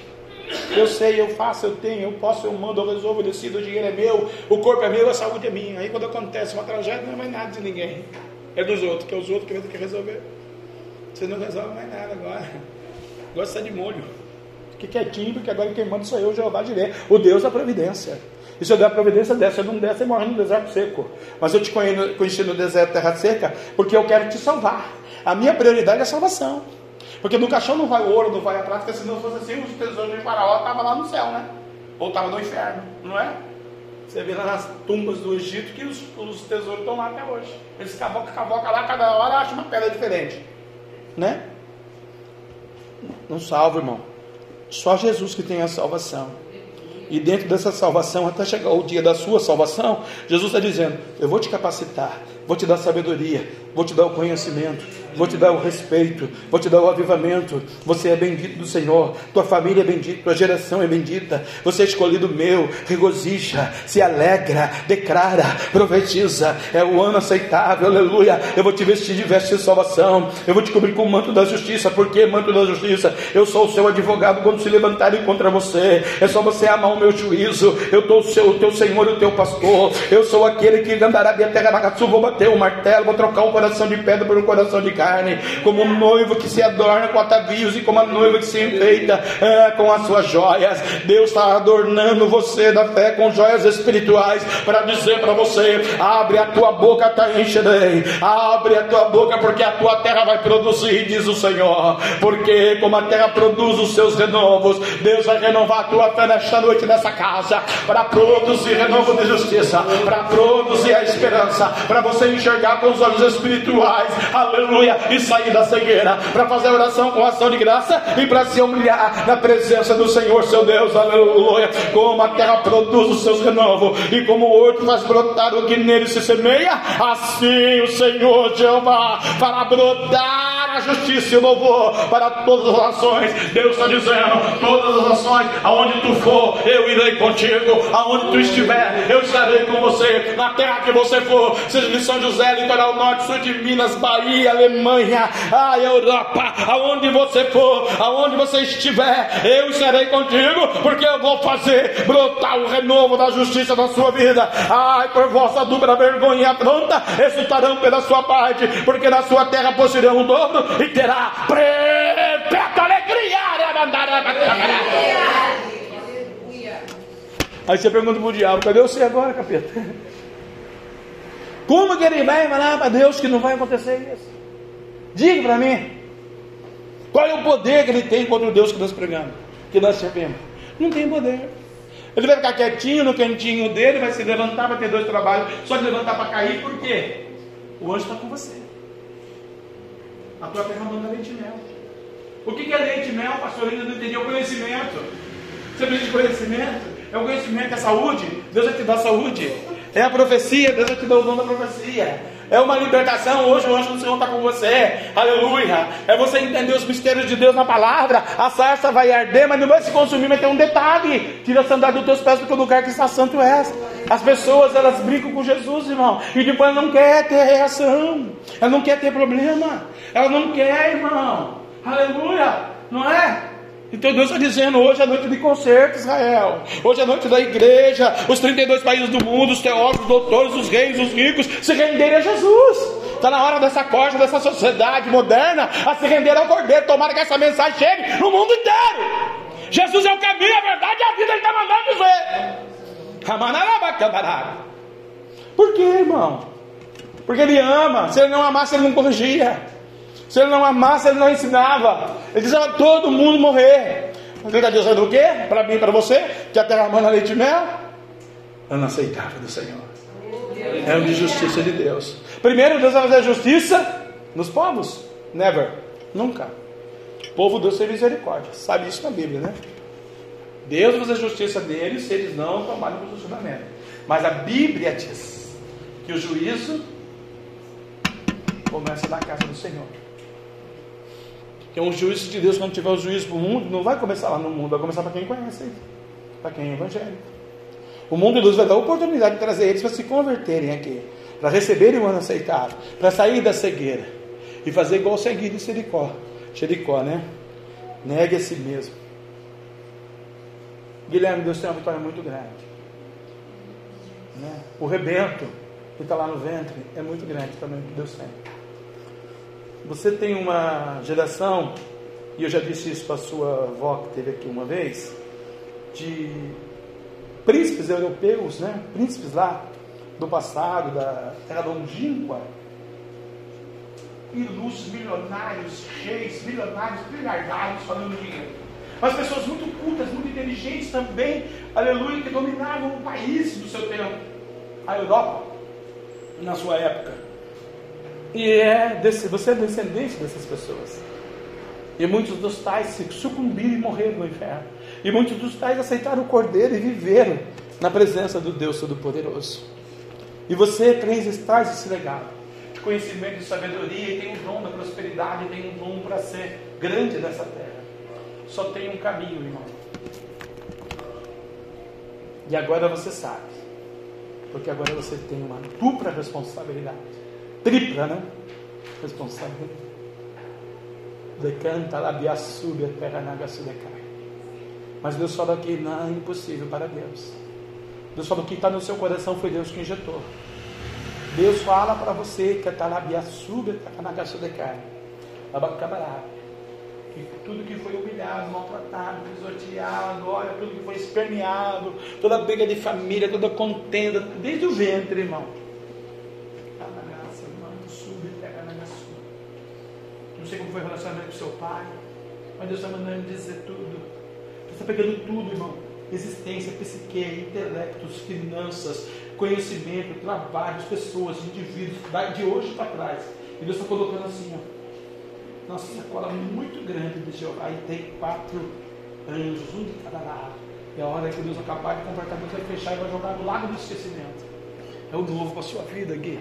Eu sei, eu faço, eu tenho, eu posso, eu mando, eu resolvo, eu decido, o dinheiro é meu, o corpo é meu, a saúde é minha. Aí quando acontece uma tragédia, não é mais nada de ninguém. É dos outros, que é os outros que vão ter que resolver. Você não resolve mais nada agora. Gosta de molho. Fique quietinho, porque agora quem manda sou eu, Jeová Direi, o Deus da providência. E se eu der a providência dessa, eu não der, você morre no deserto seco. Mas eu te conheci no deserto terra seca, porque eu quero te salvar. A minha prioridade é a salvação. Porque no caixão não vai o ouro, não vai a prata, se não fosse assim, os tesouros de Faraó estavam lá no céu, né? Ou estavam no inferno, não é? Você vê lá nas tumbas do Egito que os, os tesouros estão lá até hoje. Eles cavocam, cavocam lá, cada hora acham uma pedra diferente. Né? Não salva, irmão. Só Jesus que tem a salvação. E dentro dessa salvação, até chegar o dia da sua salvação, Jesus está dizendo: Eu vou te capacitar, vou te dar sabedoria, vou te dar o conhecimento, vou te dar o respeito, vou te dar o avivamento. Você é bendito do Senhor, tua família é bendita, tua geração é bendita. Você é escolhido meu, regozija, se alegra, declara, profetiza. É o ano aceitável, aleluia. Eu vou te vestir de veste de salvação, eu vou te cobrir com o manto da justiça. Por que manto da justiça? Eu sou o seu advogado quando se levantarem contra você. É só você amar o meu juízo. Eu estou o, o teu Senhor o teu pastor. Eu sou aquele que andará a terra vou bater o martelo, vou trocar um coração de pedra um coração de carne carne, como um noivo que se adorna com atavios e como a noiva que se enfeita é, com as suas joias. Deus está adornando você da fé com joias espirituais para dizer para você: abre a tua boca, tá encherei, abre a tua boca, porque a tua terra vai produzir, diz o Senhor. Porque como a terra produz os seus renovos, Deus vai renovar a tua fé nesta noite nessa casa para produzir renovo de justiça, para produzir a esperança, para você enxergar com os olhos espirituais. Aleluia e sair da cegueira, para fazer oração com ação de graça e para se humilhar na presença do Senhor, seu Deus, aleluia. Como a terra produz os seus renovos e como o outro faz brotar o que nele se semeia, assim o Senhor Jeová fará brotar a justiça e o louvor para todas as nações. Deus está dizendo: todas as nações, aonde tu for, eu irei contigo, aonde tu estiver, eu estarei com você, na terra que você for, seja de São José, litoral norte, sul de Minas, Bahia, Alemanha. A Europa, aonde você for, aonde você estiver, eu estarei contigo, porque eu vou fazer brotar o renovo da justiça na sua vida. Ai, por vossa dupla vergonha e afronta, pela sua parte, porque na sua terra possuirão o dobro e terá perpétua alegria. Aí você pergunta para o diabo: cadê você agora, capeta? Como que ele vai falar para Deus que não vai acontecer isso? Diga para mim. Qual é o poder que ele tem contra o Deus que nós pregamos? Que nós servimos? Não tem poder. Ele vai ficar quietinho no cantinho dele, vai se levantar, vai ter dois trabalhos, só de levantar para cair, por quê? O anjo está com você. A tua terra manda leite e mel. O que é leite e mel, pastor? Ainda não entendeu o conhecimento. Você precisa de conhecimento? É o conhecimento, é saúde. Deus vai te dar saúde. É a profecia, Deus vai te dar o dom da profecia. É uma libertação. Hoje o anjo do Senhor está com você. Aleluia. É você entender os mistérios de Deus na palavra. A sarça vai arder, mas não vai se consumir. Mas tem um detalhe: tira a sandália dos teus pés, porque o lugar que está santo é. As pessoas elas brincam com Jesus, irmão. E depois não quer ter reação. Ela não quer ter problema. Ela não quer, irmão. Aleluia. Não é? Então Deus está dizendo: hoje é noite de concerto, Israel. Hoje é noite da igreja. Os 32 países do mundo, os teólogos, os doutores, os reis, os ricos, se renderem a Jesus. Está na hora dessa corte, dessa sociedade moderna, a se render ao Cordeiro. Tomara que essa mensagem chegue no mundo inteiro. Jesus é o caminho, a verdade e a vida. Ele está mandando dizer. Por que, irmão? Porque ele ama. Se ele não amasse, ele não corrigia. Se ele não amasse, ele não ensinava. Ele dizia todo mundo morrer. Ele está dizendo o quê? Para mim e para você? Que a terra manda leite e mel? Ano aceitável do Senhor. É o de justiça de Deus. Primeiro, Deus vai fazer justiça nos povos? Never. Nunca. O povo Deus tem misericórdia. Sabe isso na Bíblia, né? Deus vai fazer justiça deles se eles não tomarem o posicionamento. Mas a Bíblia diz que o juízo começa na casa do Senhor que é um juízo de Deus, quando tiver o juízo para o mundo, não vai começar lá no mundo, vai começar para quem conhece para quem é evangélico. O mundo de Deus vai dar oportunidade de trazer eles para se converterem aqui, para receberem o ano aceitado, para sair da cegueira e fazer igual o seguinte de Jericó, Jericó, né? Negue a si mesmo. Guilherme, Deus tem uma vitória muito grande. Né? O rebento que está lá no ventre é muito grande também que Deus tem. Você tem uma geração, e eu já disse isso para a sua avó que teve aqui uma vez, de príncipes europeus, né? príncipes lá do passado, da terra longínqua, ilustres, milionários, reis, milionários, trilhardários, falando dinheiro. Mas pessoas muito cultas, muito inteligentes também, aleluia, que dominavam o país do seu tempo, a Europa, na sua época. E é desse, você é descendente dessas pessoas. E muitos dos tais se sucumbiram e morreram no inferno. E muitos dos tais aceitaram o cordeiro e viveram na presença do Deus Todo-Poderoso. E você traz tais esse legado de conhecimento e sabedoria, e tem um dom da prosperidade, e tem um dom para ser grande nessa terra. Só tem um caminho, irmão. E agora você sabe. Porque agora você tem uma dupla responsabilidade tripla, né? Responsabilidade. Decanta labia sube terra naga decai. Mas Deus fala que não é impossível para Deus. Deus fala que está no seu coração foi Deus que injetou. Deus fala para você que a talabia sube terra naga decai. Abacabará. Que tudo que foi humilhado, maltratado, pisoteado, olha, tudo que foi esperneado, toda briga de família, toda contenda, desde o ventre, irmão Não sei como foi o relacionamento com seu pai, mas Deus está mandando dizer tudo. Deus está pegando tudo, irmão. Existência, psique, intelectos, finanças, conhecimento, trabalho, pessoas, indivíduos, de hoje para trás. E Deus está colocando assim, ó. Nossa sacola muito grande de Jeová e tem quatro anjos, um de cada lado. E a hora que Deus acabar de completar, Deus vai fechar e vai jogar no lago do esquecimento. É o novo para a sua vida, Gui.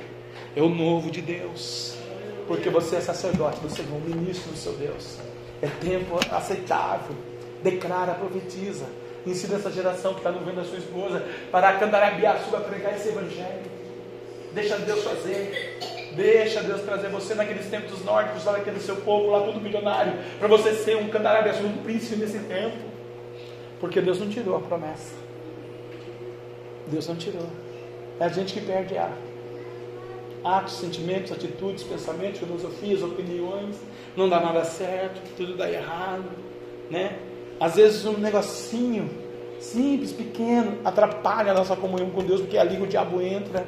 É o novo de Deus porque você é sacerdote do Senhor, ministro do seu Deus. É tempo aceitável. Declara, profetiza. Ensina essa geração que está no vendo a sua esposa para candarabiar, a pregar esse evangelho. Deixa Deus fazer. Deixa Deus trazer você naqueles tempos nórdicos, lá naquele seu povo, lá todo milionário, para você ser um candarabiá, um príncipe nesse tempo. Porque Deus não tirou a promessa. Deus não tirou. É a gente que perde a atos, sentimentos, atitudes, pensamentos, filosofias, opiniões, não dá nada certo, tudo dá errado, né? Às vezes um negocinho simples, pequeno, atrapalha a nossa comunhão com Deus, porque ali o diabo entra.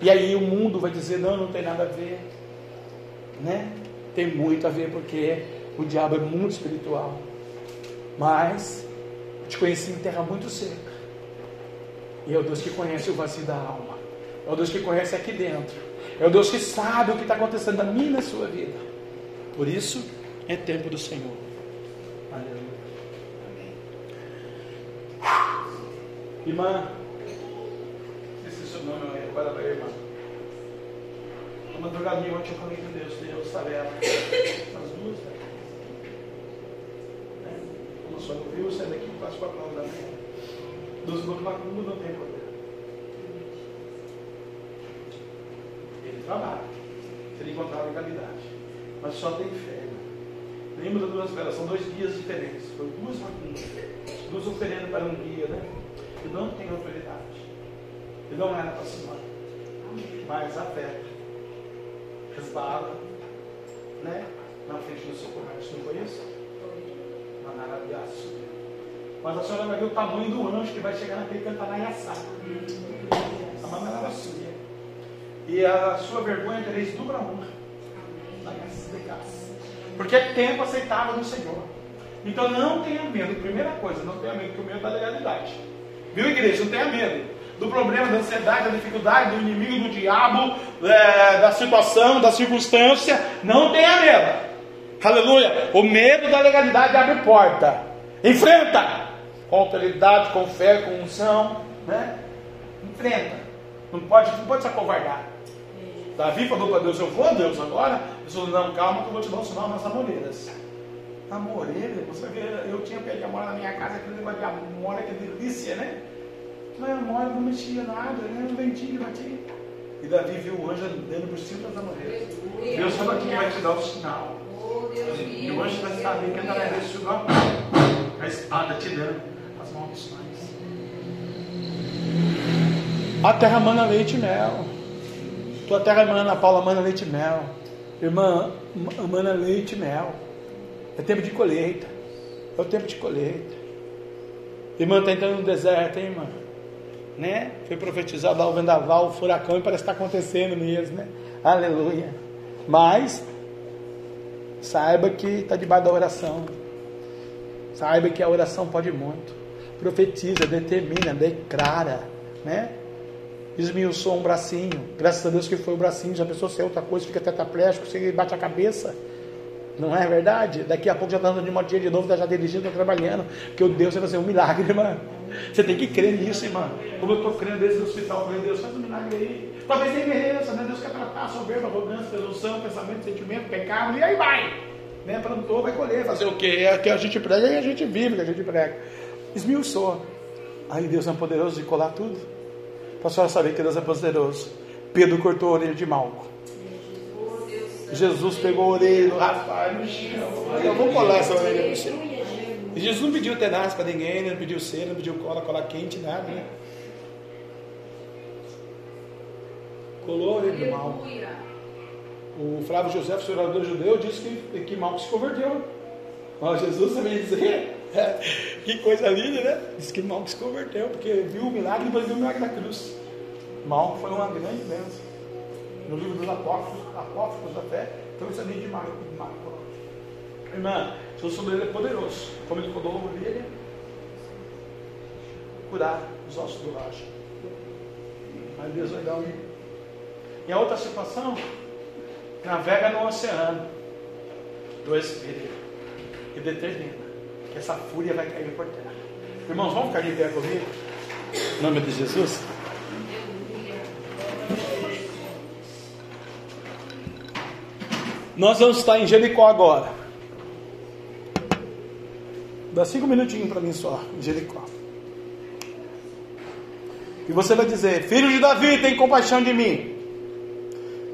E aí o mundo vai dizer, não, não tem nada a ver. Né? Tem muito a ver, porque o diabo é muito espiritual. Mas eu te conheci em terra muito seca. E é o Deus que conhece o vazio da alma. É o Deus que conhece aqui dentro. É o Deus que sabe o que está acontecendo na minha e na sua vida. Por isso, é tempo do Senhor. Aleluia. Irmã, esse é o seu nome. para a irmã. Uma madrugadinha ontem eu falei com Deus, Deus, sabe ela? As duas, né? né? Como só não viu, sai daqui quase quatro horas da manhã. Dos do macumba não tem poder. Ele trabalha. Se ele encontrar legalidade. Mas só tem fé. Lembra das duas velas, são dois dias diferentes. Foi duas maquinas, duas oferendas para um dia, né? E não tem autoridade. E não era para cima. Mas a fé resbala, né? Na frente do seu comércio, não foi isso? Mas a senhora vai ver o tamanho do anjo que vai chegar naquele cantanaiaçá. A manarabiaçuia. E a sua vergonha tereis dupla honra. Porque é tempo aceitável no Senhor. Então não tenha medo. Primeira coisa, não tenha medo, porque o medo é da legalidade. Viu, igreja? Não tenha medo do problema, da ansiedade, da dificuldade, do inimigo, do diabo, é, da situação, da circunstância. Não tenha medo. Aleluia. O medo da legalidade abre porta. Enfrenta. Com autoridade, com fé, com unção. Né? Enfrenta. Não pode, não pode se acovardar. Davi falou para Deus: Eu vou a Deus agora. Deus falou: Não, calma, que eu vou te dar um sinal nas amoreiras. Amoreira, você vai ver, eu tinha pé de amora na minha casa, aquele negócio de amora, que delícia, né? Mas a amora não mexia nada, né? Um ventinho batia. E Davi viu o anjo andando por cima das amoreiras. Deus falou que vai te dar o sinal. E o anjo vai saber que está na chuva a espada te dando as maldições. A terra manda leite e mel. Tua terra emana, Ana Paula, mana leite mel. Irmã, mana leite mel. É tempo de colheita. É o tempo de colheita. Irmã, está entrando no deserto, hein, irmã? Né? Foi profetizado lá o vendaval, o furacão, e parece que está acontecendo mesmo, né? Aleluia. Mas, saiba que está debaixo da oração. Saiba que a oração pode muito. Profetiza, determina, declara, né? Esmiuçou um bracinho. Graças a Deus que foi o bracinho. Já pensou se é outra coisa, fica tetraplégico, você bate a cabeça. Não é verdade? Daqui a pouco já está andando de motinha de novo, está já dirigindo, está trabalhando. Porque o Deus vai fazer um milagre, irmã. Você tem que crer nisso, irmã. Como eu estou crendo desde o hospital, eu falei, Deus, faz um milagre aí. Talvez nem mereça, né? Deus quer tratar a soberba, arrogância, presunção, pensamento, sentimento, pecado, e aí vai. Né? Plantou, vai colher, fazer o quê? É que a gente prega e a gente vive que a gente prega. Esmiuçou. Aí Deus é poderoso de colar tudo. Para a senhora saber que Deus é poderoso. Pedro cortou a orelha de Malco. Jesus pegou a orelha do. Eu vou colar essa orelha no chão. E Jesus não pediu tenaz para ninguém, não pediu cera, não pediu cola, cola quente, nada, né? Colou a orelha do Malco. O Flávio José, o orador judeu, disse que, que Malco se converteu. Ó, Jesus também dizer, que coisa linda, né? Diz que Malco se converteu, porque viu o milagre e depois viu o milagre da cruz. Malco foi uma grande bênção. No livro dos apóstolos da fé, então isso é de Marco. Irmã, seu sobreiro é poderoso. Como ele rodou a orelha, curar os ossos do laje. Mas Deus vai dar um. Em outra situação, navega no oceano do Espírito e determina que essa fúria vai cair por terra. Irmãos, vamos ficar de pé comigo? Em nome de Jesus. Nós vamos estar em Jericó agora. Dá cinco minutinhos para mim só, Jericó. E você vai dizer: Filho de Davi, tem compaixão de mim.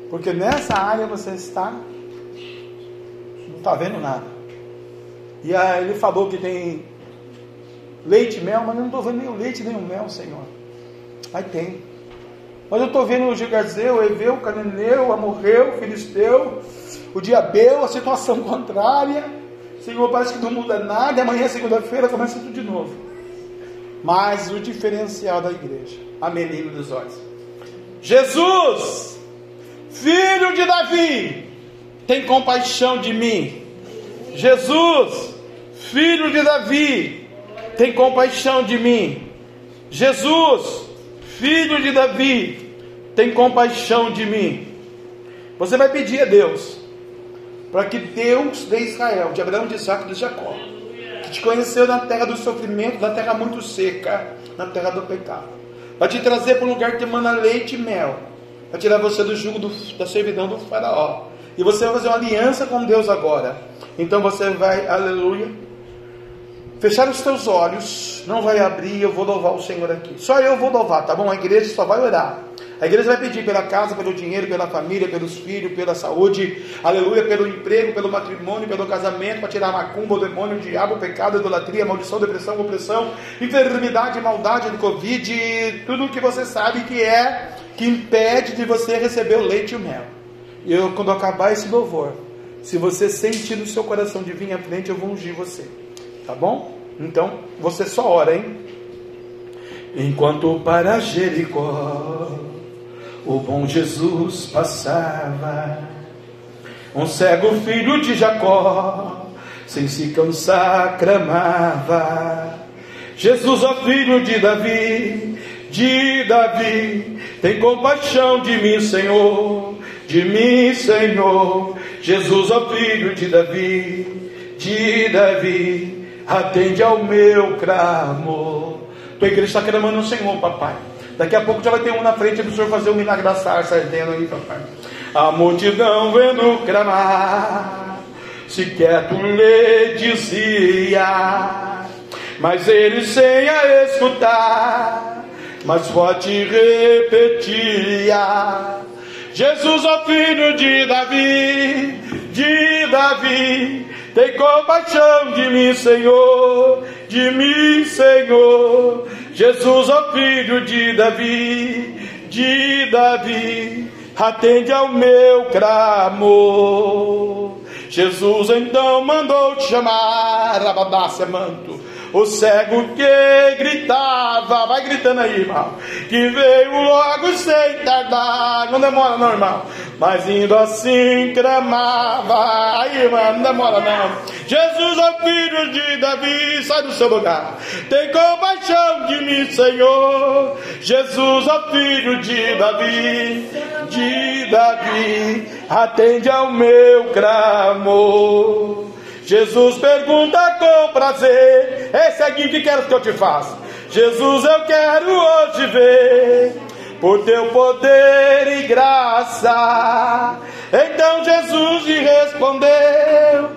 Porque nessa área você está, não está vendo nada. E aí ele falou que tem leite e mel, mas eu não estou vendo nem o leite nem o mel, Senhor. Aí tem. Mas eu estou vendo o Gigazeu, o Eveu, o Cananeu, o Amorreu, o Filisteu, o Diabeu, a situação contrária. Senhor, parece que não muda nada, amanhã, segunda-feira, começa tudo de novo. Mas o diferencial da igreja, a menina dos olhos. Jesus, filho de Davi, tem compaixão de mim. Jesus, filho de Davi, tem compaixão de mim. Jesus, filho de Davi, tem compaixão de mim. Você vai pedir a Deus, para que Deus de Israel, de Abraão, de Isaac e de Jacó, que te conheceu na terra do sofrimento, na terra muito seca, na terra do pecado, para te trazer para um lugar que emana leite e mel Vai tirar você do jugo do, da servidão do faraó. E você vai fazer uma aliança com Deus agora. Então você vai, aleluia, fechar os teus olhos, não vai abrir, eu vou louvar o Senhor aqui. Só eu vou louvar, tá bom? A igreja só vai orar. A igreja vai pedir pela casa, pelo dinheiro, pela família, pelos filhos, pela saúde, aleluia, pelo emprego, pelo matrimônio, pelo casamento, para tirar a macumba, o demônio, o diabo, o pecado, a idolatria, a maldição, depressão, opressão, enfermidade, maldade, do Covid, tudo o que você sabe que é, que impede de você receber o leite e o mel. E eu, quando acabar esse louvor, se você sentir no seu coração de vir à frente, eu vou ungir você. Tá bom? Então, você só ora, hein? Enquanto para Jericó o bom Jesus passava, um cego filho de Jacó, sem se cansar, clamava: Jesus, ó filho de Davi, de Davi, tem compaixão de mim, Senhor, de mim, Senhor. Jesus, ó filho de Davi, de Davi, atende ao meu clamor. Tua igreja está clamando o Senhor, papai. Daqui a pouco já vai ter um na frente para o Senhor fazer o milagre da sarça ardendo aí, papai. A multidão vendo clamar, se quieto lhe dizia, mas ele sem a escutar, mais forte repetia. Jesus, ó filho de Davi, de Davi, tem compaixão de mim, Senhor, de mim, Senhor. Jesus, ó filho de Davi, de Davi, atende ao meu clamor. Jesus então mandou te chamar, Abadácia manto o cego que gritava, vai gritando aí, irmão, que veio logo sem tardar, não demora não, irmão, mas indo assim clamava, aí, irmão, não demora não. Jesus, ó filho de Davi, sai do seu lugar, tem compaixão de mim, Senhor. Jesus, ó filho de Davi, de Davi, atende ao meu clamor. Jesus pergunta com prazer: Esse aqui, o que quero que eu te faça? Jesus, eu quero hoje ver, por teu poder e graça. Então Jesus lhe respondeu: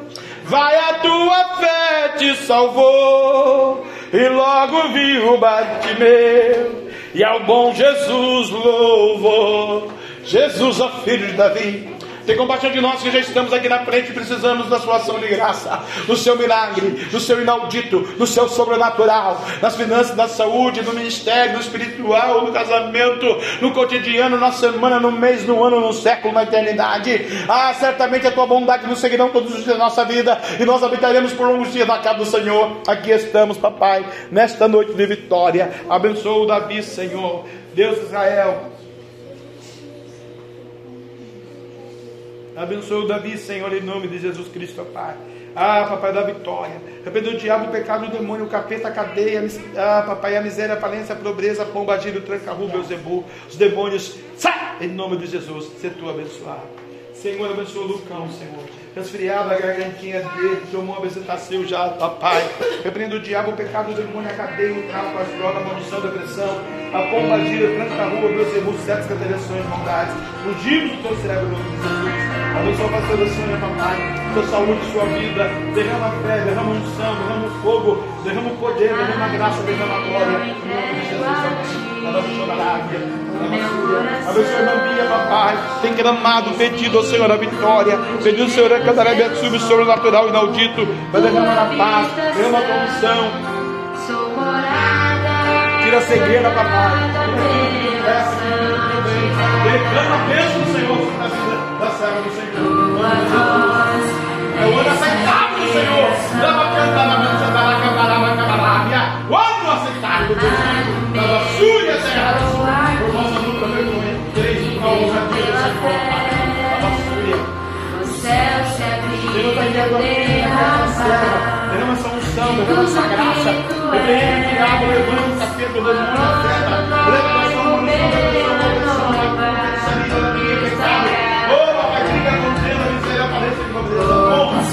Vai, a tua fé te salvou. E logo viu Bartimeu, e ao bom Jesus louvou. Jesus, ó filho de Davi, tem compaixão de nós que já estamos aqui na frente e precisamos da sua ação de graça, do seu milagre, do seu inaudito, do seu sobrenatural, nas finanças, na saúde, no ministério, no espiritual, no casamento, no cotidiano, na semana, no mês, no ano, no século, na eternidade. Ah, certamente a tua bondade nos seguirão todos os dias da nossa vida e nós habitaremos por longos dias na casa do Senhor. Aqui estamos, papai, nesta noite de vitória. Abençoa o Davi, Senhor. Deus de Israel, Abençoe o Davi, Senhor, em nome de Jesus Cristo, Pai. Ah, papai, da vitória. Repreendeu o diabo, o pecado, o demônio, o capeta, a cadeia. Ah, papai, a miséria, a falência, a pobreza, a pomba, giro, tranca-rua, Beuzebu. Os demônios, sai! Em nome de Jesus, se tu abençoado. Senhor, abençoa o Lucão, Senhor. Resfriado a gargantinha dele, tomou uma visitação já, papai. Repreendo o diabo, o pecado, o demônio, a cadeia, o trago, as drogas, a maldição, a depressão. A pomba, gira, tranca-rua, Beuzebu, sete caterações, maldades. Giro do teu cérebro, em nome de. Abençoa o pastor da Sônia, papai. Sua saúde, sua vida. Derrama fé, derrama unção, derrama fogo, derrama o poder, derrama a graça, derrama a glória. Em nome de Jesus, Abençoa a Bia, papai. Tem clamado, pedido ao Senhor a vitória. Pedido ao Senhor a cantarebe o sobrenatural inaudito. Vai derramar a paz, derrama a condição. Tira a cegueira, papai. Declama a bênção do Senhor sobre a vida da serva do Senhor. É o ano aceitável do Senhor. Dava cantar, cantar, cantar, cantar, O ano aceitável do Senhor. Dava súria, Senhor. Por nossa luta, vergonha. Três, uma honra, Deus, Senhor. O céu se abriu. Derrama essa unção, derrama essa graça. Repreende o diabo, levanta, demônio, afeta. Levanta a sua munição, Tira essa pomba suja da Um, dois, três. Do espírito maldito.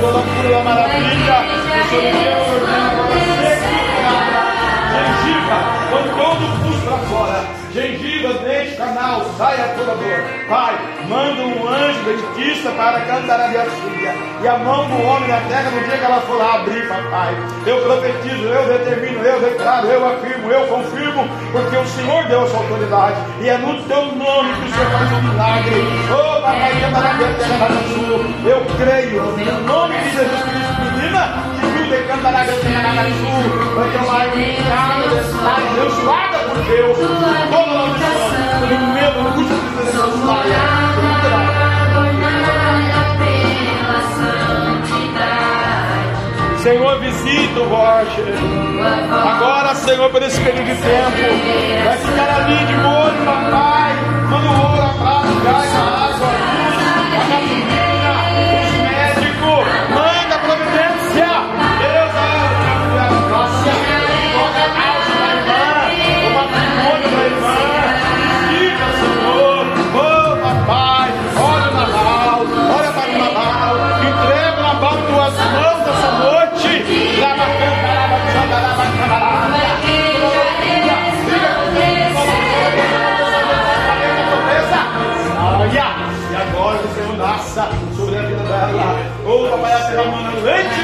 família, pela maravilha, o Senhor Deus ordena para você. Gengiva, com todo o para fora gengiva deste canal, saia toda dor. Pai, manda um anjo dentista para cantar a minha filha. E a mão do homem na terra, no dia que ela for lá abrir, papai. Eu profetizo, eu determino, eu declaro, eu afirmo, eu confirmo, porque o Senhor deu essa autoridade. E é no teu nome que o Senhor faz um milagre. Oh, papai, que maravilha, eu creio, no nome de Jesus Cristo, menina, que tudo cantará, cantará, vai ter uma árvore, abençoada Deus. Senhor, visita o Roger. Agora, Senhor, por esse período de tempo, vai ficar ali de molho, papai.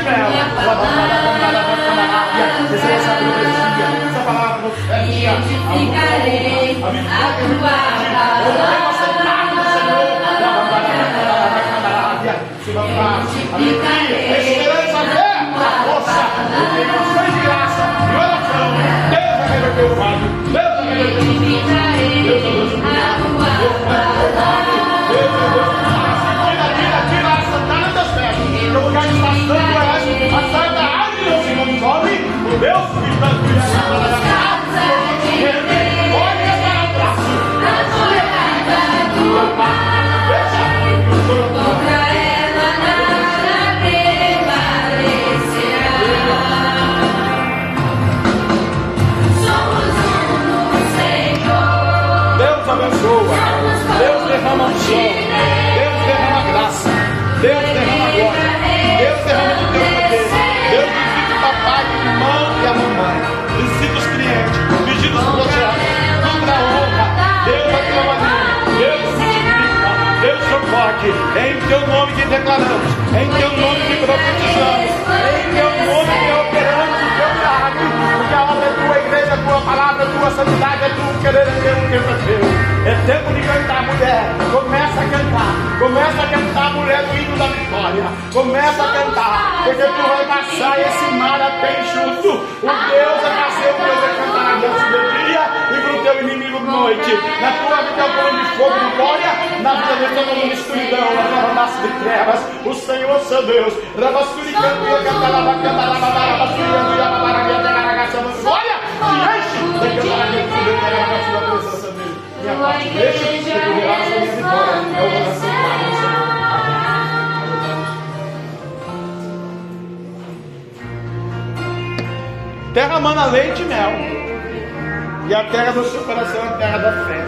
Leite mel. Receba essa profecia, essa palavra profética. A vitória, a vitória. Senhor, a É em teu nome que declaramos. É em teu nome que profetizamos. É em teu nome que operamos o teu milagre. Porque a obra é tua igreja, a tua palavra, a tua santidade, é tu querer, é teu, o tempo é teu. É tempo de cantar, mulher. Começa a cantar. Começa a cantar, mulher, do hino da vitória. Começa a cantar. Porque tu vai passar esse mar até enxuto. O Deus é nasceu, o Deus é cantar Deus de dia e para o teu noite. Na tua vida é de fogo de glória. Na vida dele é o de escuridão. Na tua massa de trevas. O Senhor, seu Deus. Rabassuri cantua, cantaraba, cantaraba, rabassuri, cantua, babaraga, tegaragaça, glória. Te enche. Cantaraba, cantaraba, cantaraba, cantaraba, minha parte deixa, porque virás a minha vitória. É o coração Pai, Senhor. Terra mana leite e mel. E a terra do seu coração é a terra da fé.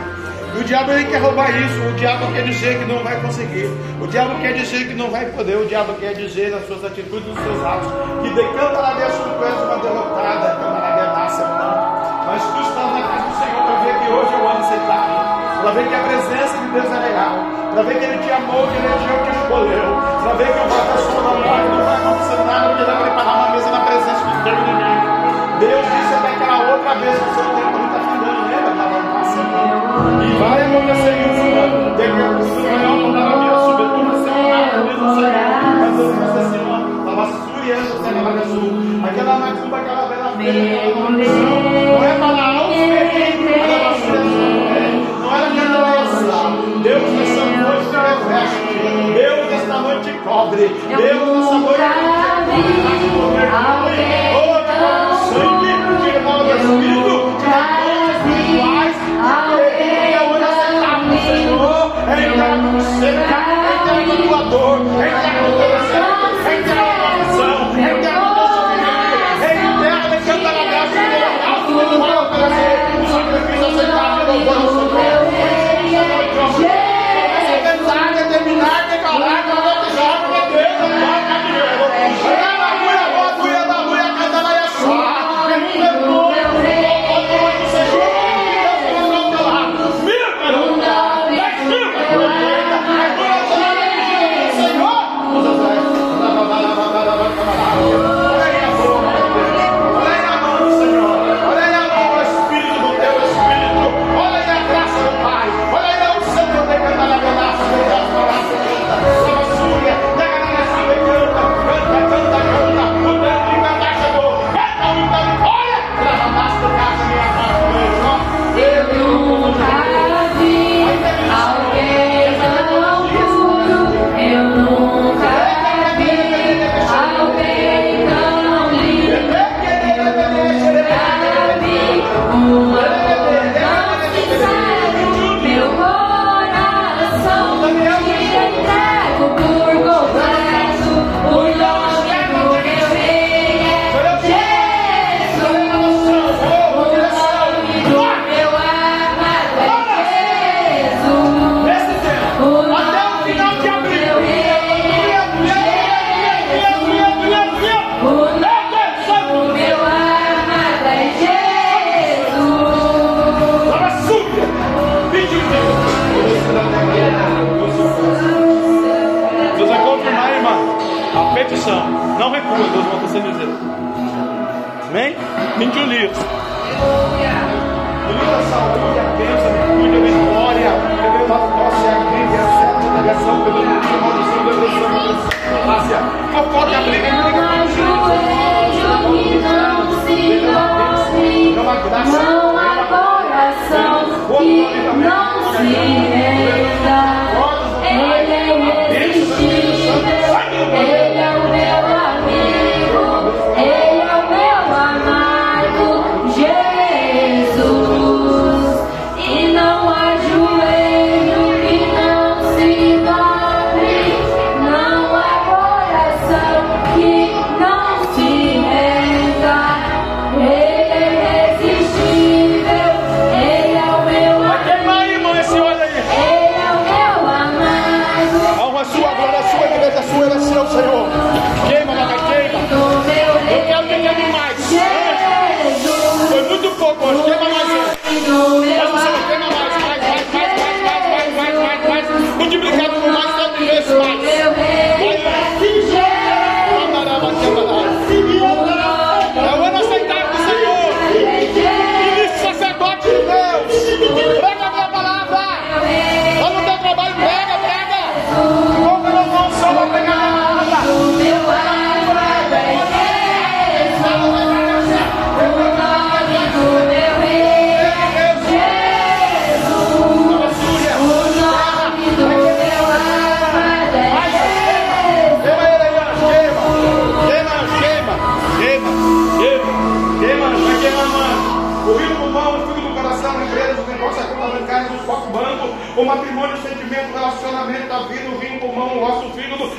E o diabo ele quer roubar isso. O diabo quer dizer que não vai conseguir. O diabo quer dizer que não vai poder. O diabo quer dizer nas suas atitudes, nos seus atos, que decanta lá dentro tu és uma derrotada, camarada nasce não. Mas tu estás na casa do Senhor para ver que hoje é o ano. Para ver que a presença de Deus é legal. Para ver que Ele te amou, que Ele te escolheu. Para ver que o sua da morte não vai acontecer nada, porque Ele vai preparar uma mesa na presença do teu inimigo. Deus disse até aquela outra vez que o seu tempo passando. E vai acontecer isso, mano. Tem que acontecer melhor quando ela vira sobretudo na semana, diz o Senhor. Mas Deus disse assim, ó. Estava suriando, Senhor, azul. Aquela macumba, aquela vela feia, aquela maldição. Não é para alto, ela não era ganância. Deus nessa noite te reveste. Deus nessa noite te cobre. Deus nessa noite te cobre. Oh, te cobre sangue, te renova do Espírito, tua dor, Amen.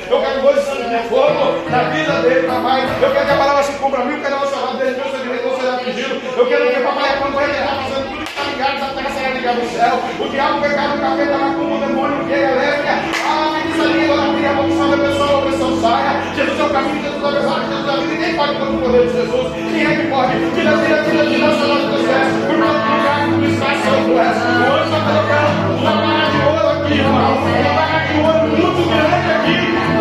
eu quero condições de fogo na vida dele, papai. Eu quero que a palavra se cumpra a mim, é eu quero que o chamado dele, meu segredo, não será fingido. Eu quero que, papai, quando ele está fazendo tudo que está ligado, a terra será ligada no céu. O diabo pecado no café está mas como o demônio, que é elétrica, a feitiça língua, a filha, a maldição da pessoa, a pessoa saia. Jesus é o caminho, Jesus é o mensagem, Jesus é a vida, ninguém pode contra o poder de Jesus. Quem é que pode? Tira, tira, tira, tira, seu nome do céu. Por causa do lugar, do espaço, do resto. O anjo está colocando uma barra de ouro aqui, irmão. Uma barra de ouro muito grande aqui.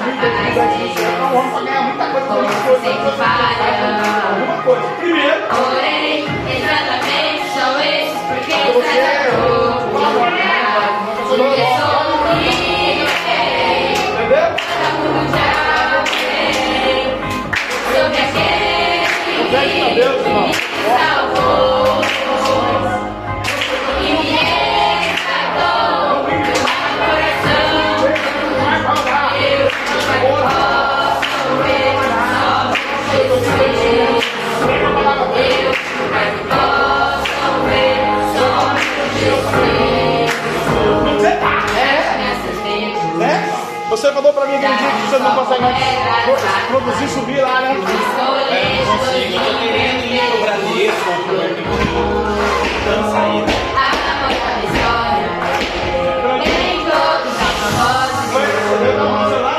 vai ganhar 2020, você homem para ganhar muita coisa, muita. Primeiro, Porém, exatamente são esses porque a pessoa Porque sou um filho rei, entendeu? tem sobre que me salvou pra mim aquele dia que você não consegue produzir, subir lá, né? Escolhi consigo, eu tô querendo ir pro Bradesco ou pro Mercado Tentando sair. a história. Em todos os propósitos.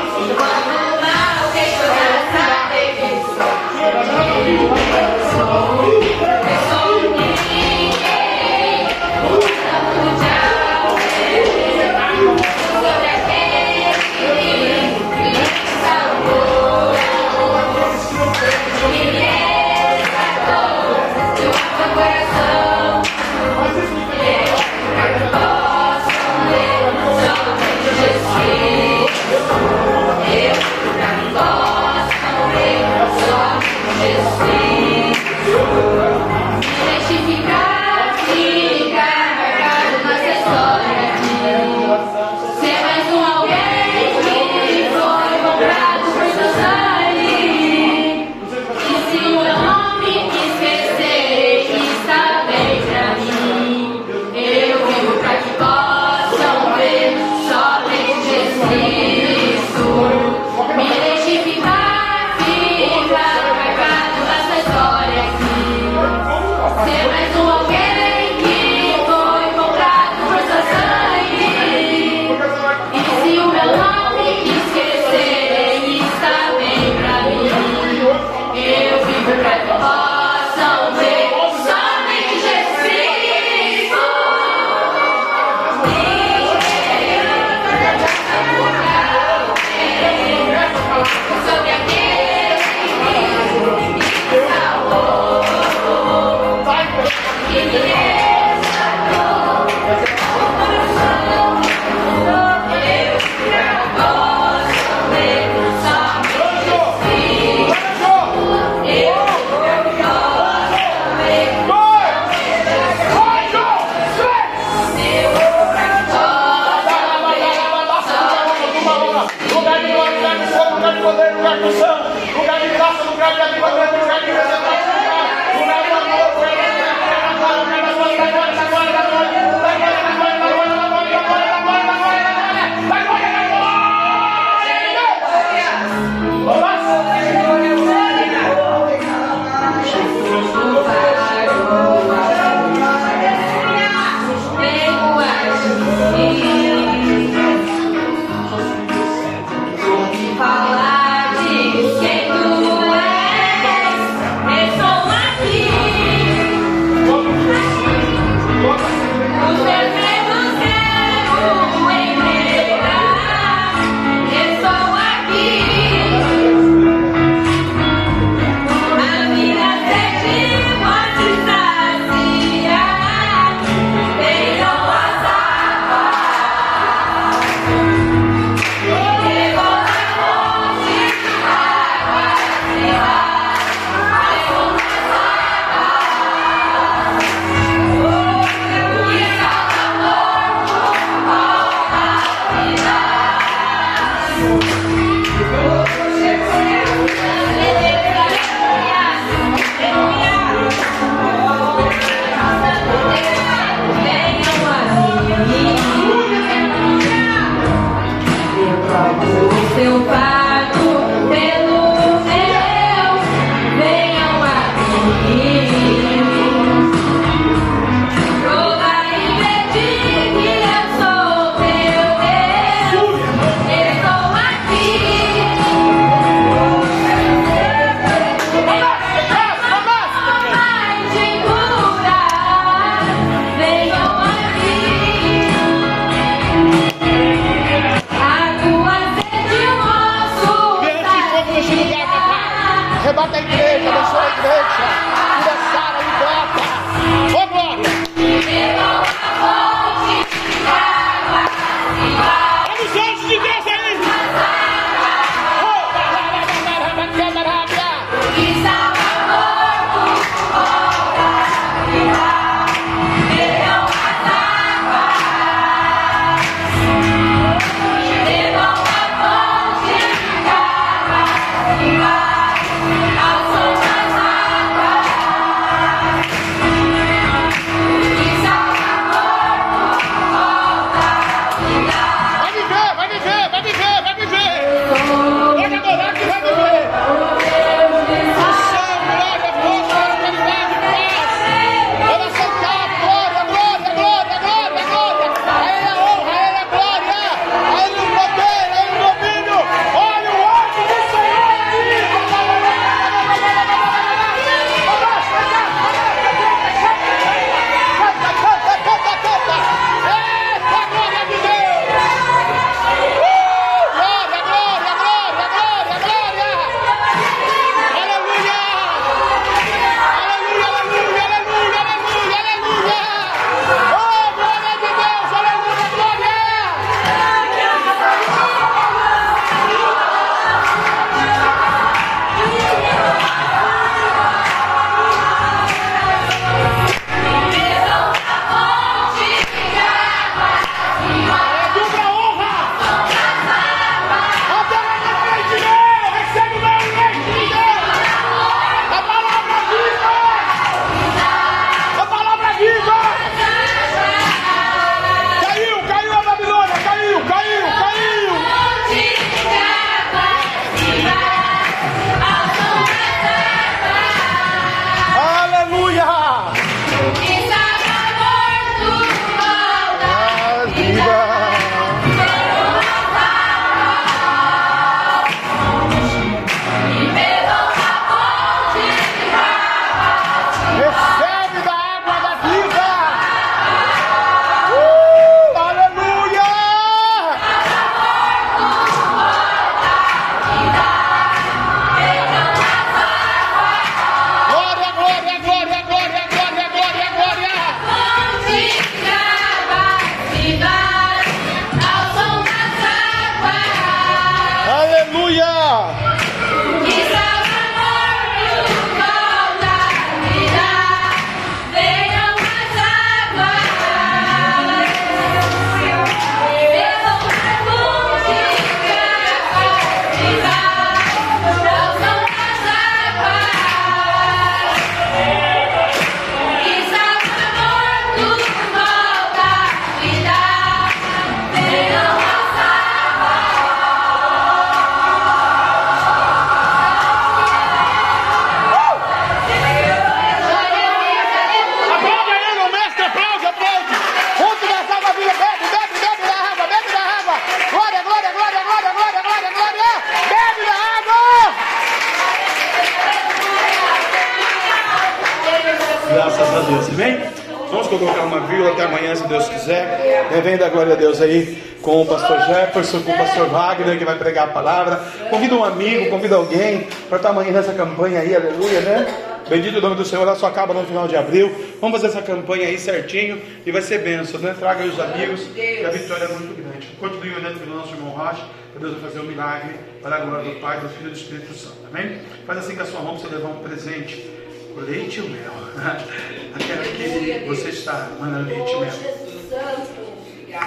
Jefferson, com o pastor Wagner, que vai pregar a palavra. Convida um amigo, convida alguém para estar amanhã nessa campanha aí, aleluia, né? Bendito o nome do Senhor, ela só acaba no final de abril. Vamos fazer essa campanha aí certinho e vai ser bênção, né? Traga os amigos, que a vitória é muito grande. Continue olhando pelo nosso irmão Rocha, para Deus vai fazer um milagre para a glória do Pai, do Filho e do Espírito Santo. Amém? Faz assim com a sua mão para você levar um presente. O leite e o mel. Aquela que você está, manda leite e mel.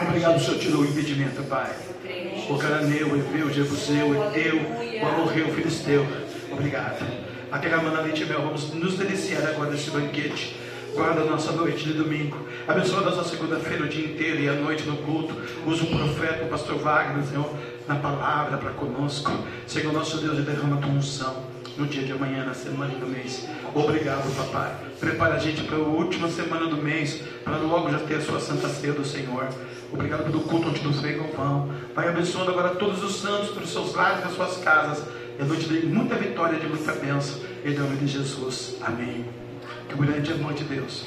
Obrigado, Senhor, tirou o impedimento, Pai. O cananeu, o Ebeu, o Jebuseu, o Eteu, o Amorreu, o Filisteu. Obrigado. Aquela mana leite e mel, vamos nos deliciar agora desse banquete. Guarda a nossa noite de domingo. Abençoa a nossa segunda-feira, o dia inteiro e a noite no culto. Usa o profeta, o pastor Wagner, Senhor, na palavra para conosco. Senhor, nosso Deus, e derrama a tua unção no dia de amanhã, na semana e no mês. Obrigado, papai. Prepara a gente para a última semana do mês, para logo já ter a sua santa ceia do Senhor. Obrigado pelo culto onde nos veio vão. Vai abençoando agora todos os santos, para os seus lares e as suas casas. E a noite de muita vitória, de muita bênção. Em nome de Jesus. Amém. Que grande amor de Deus.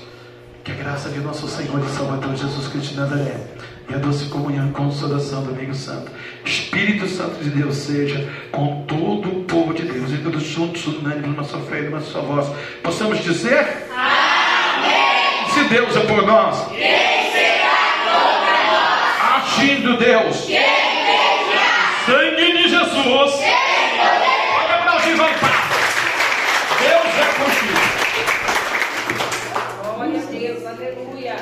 Que a graça de nosso Senhor e Salvador Jesus Cristo de Nazaré e a doce comunhão e consolação do Amigo Santo, Espírito Santo de Deus seja com todo o povo de Deus e todos juntos, unânimes, nossa fé e nossa voz, possamos dizer: Amém. Se Deus é por nós, quem será contra nós? Agindo Deus, quem será? Sangue de Jesus, quem poderá? Olha Brasil, vai paz. Deus é contigo. Glória a Deus, aleluia.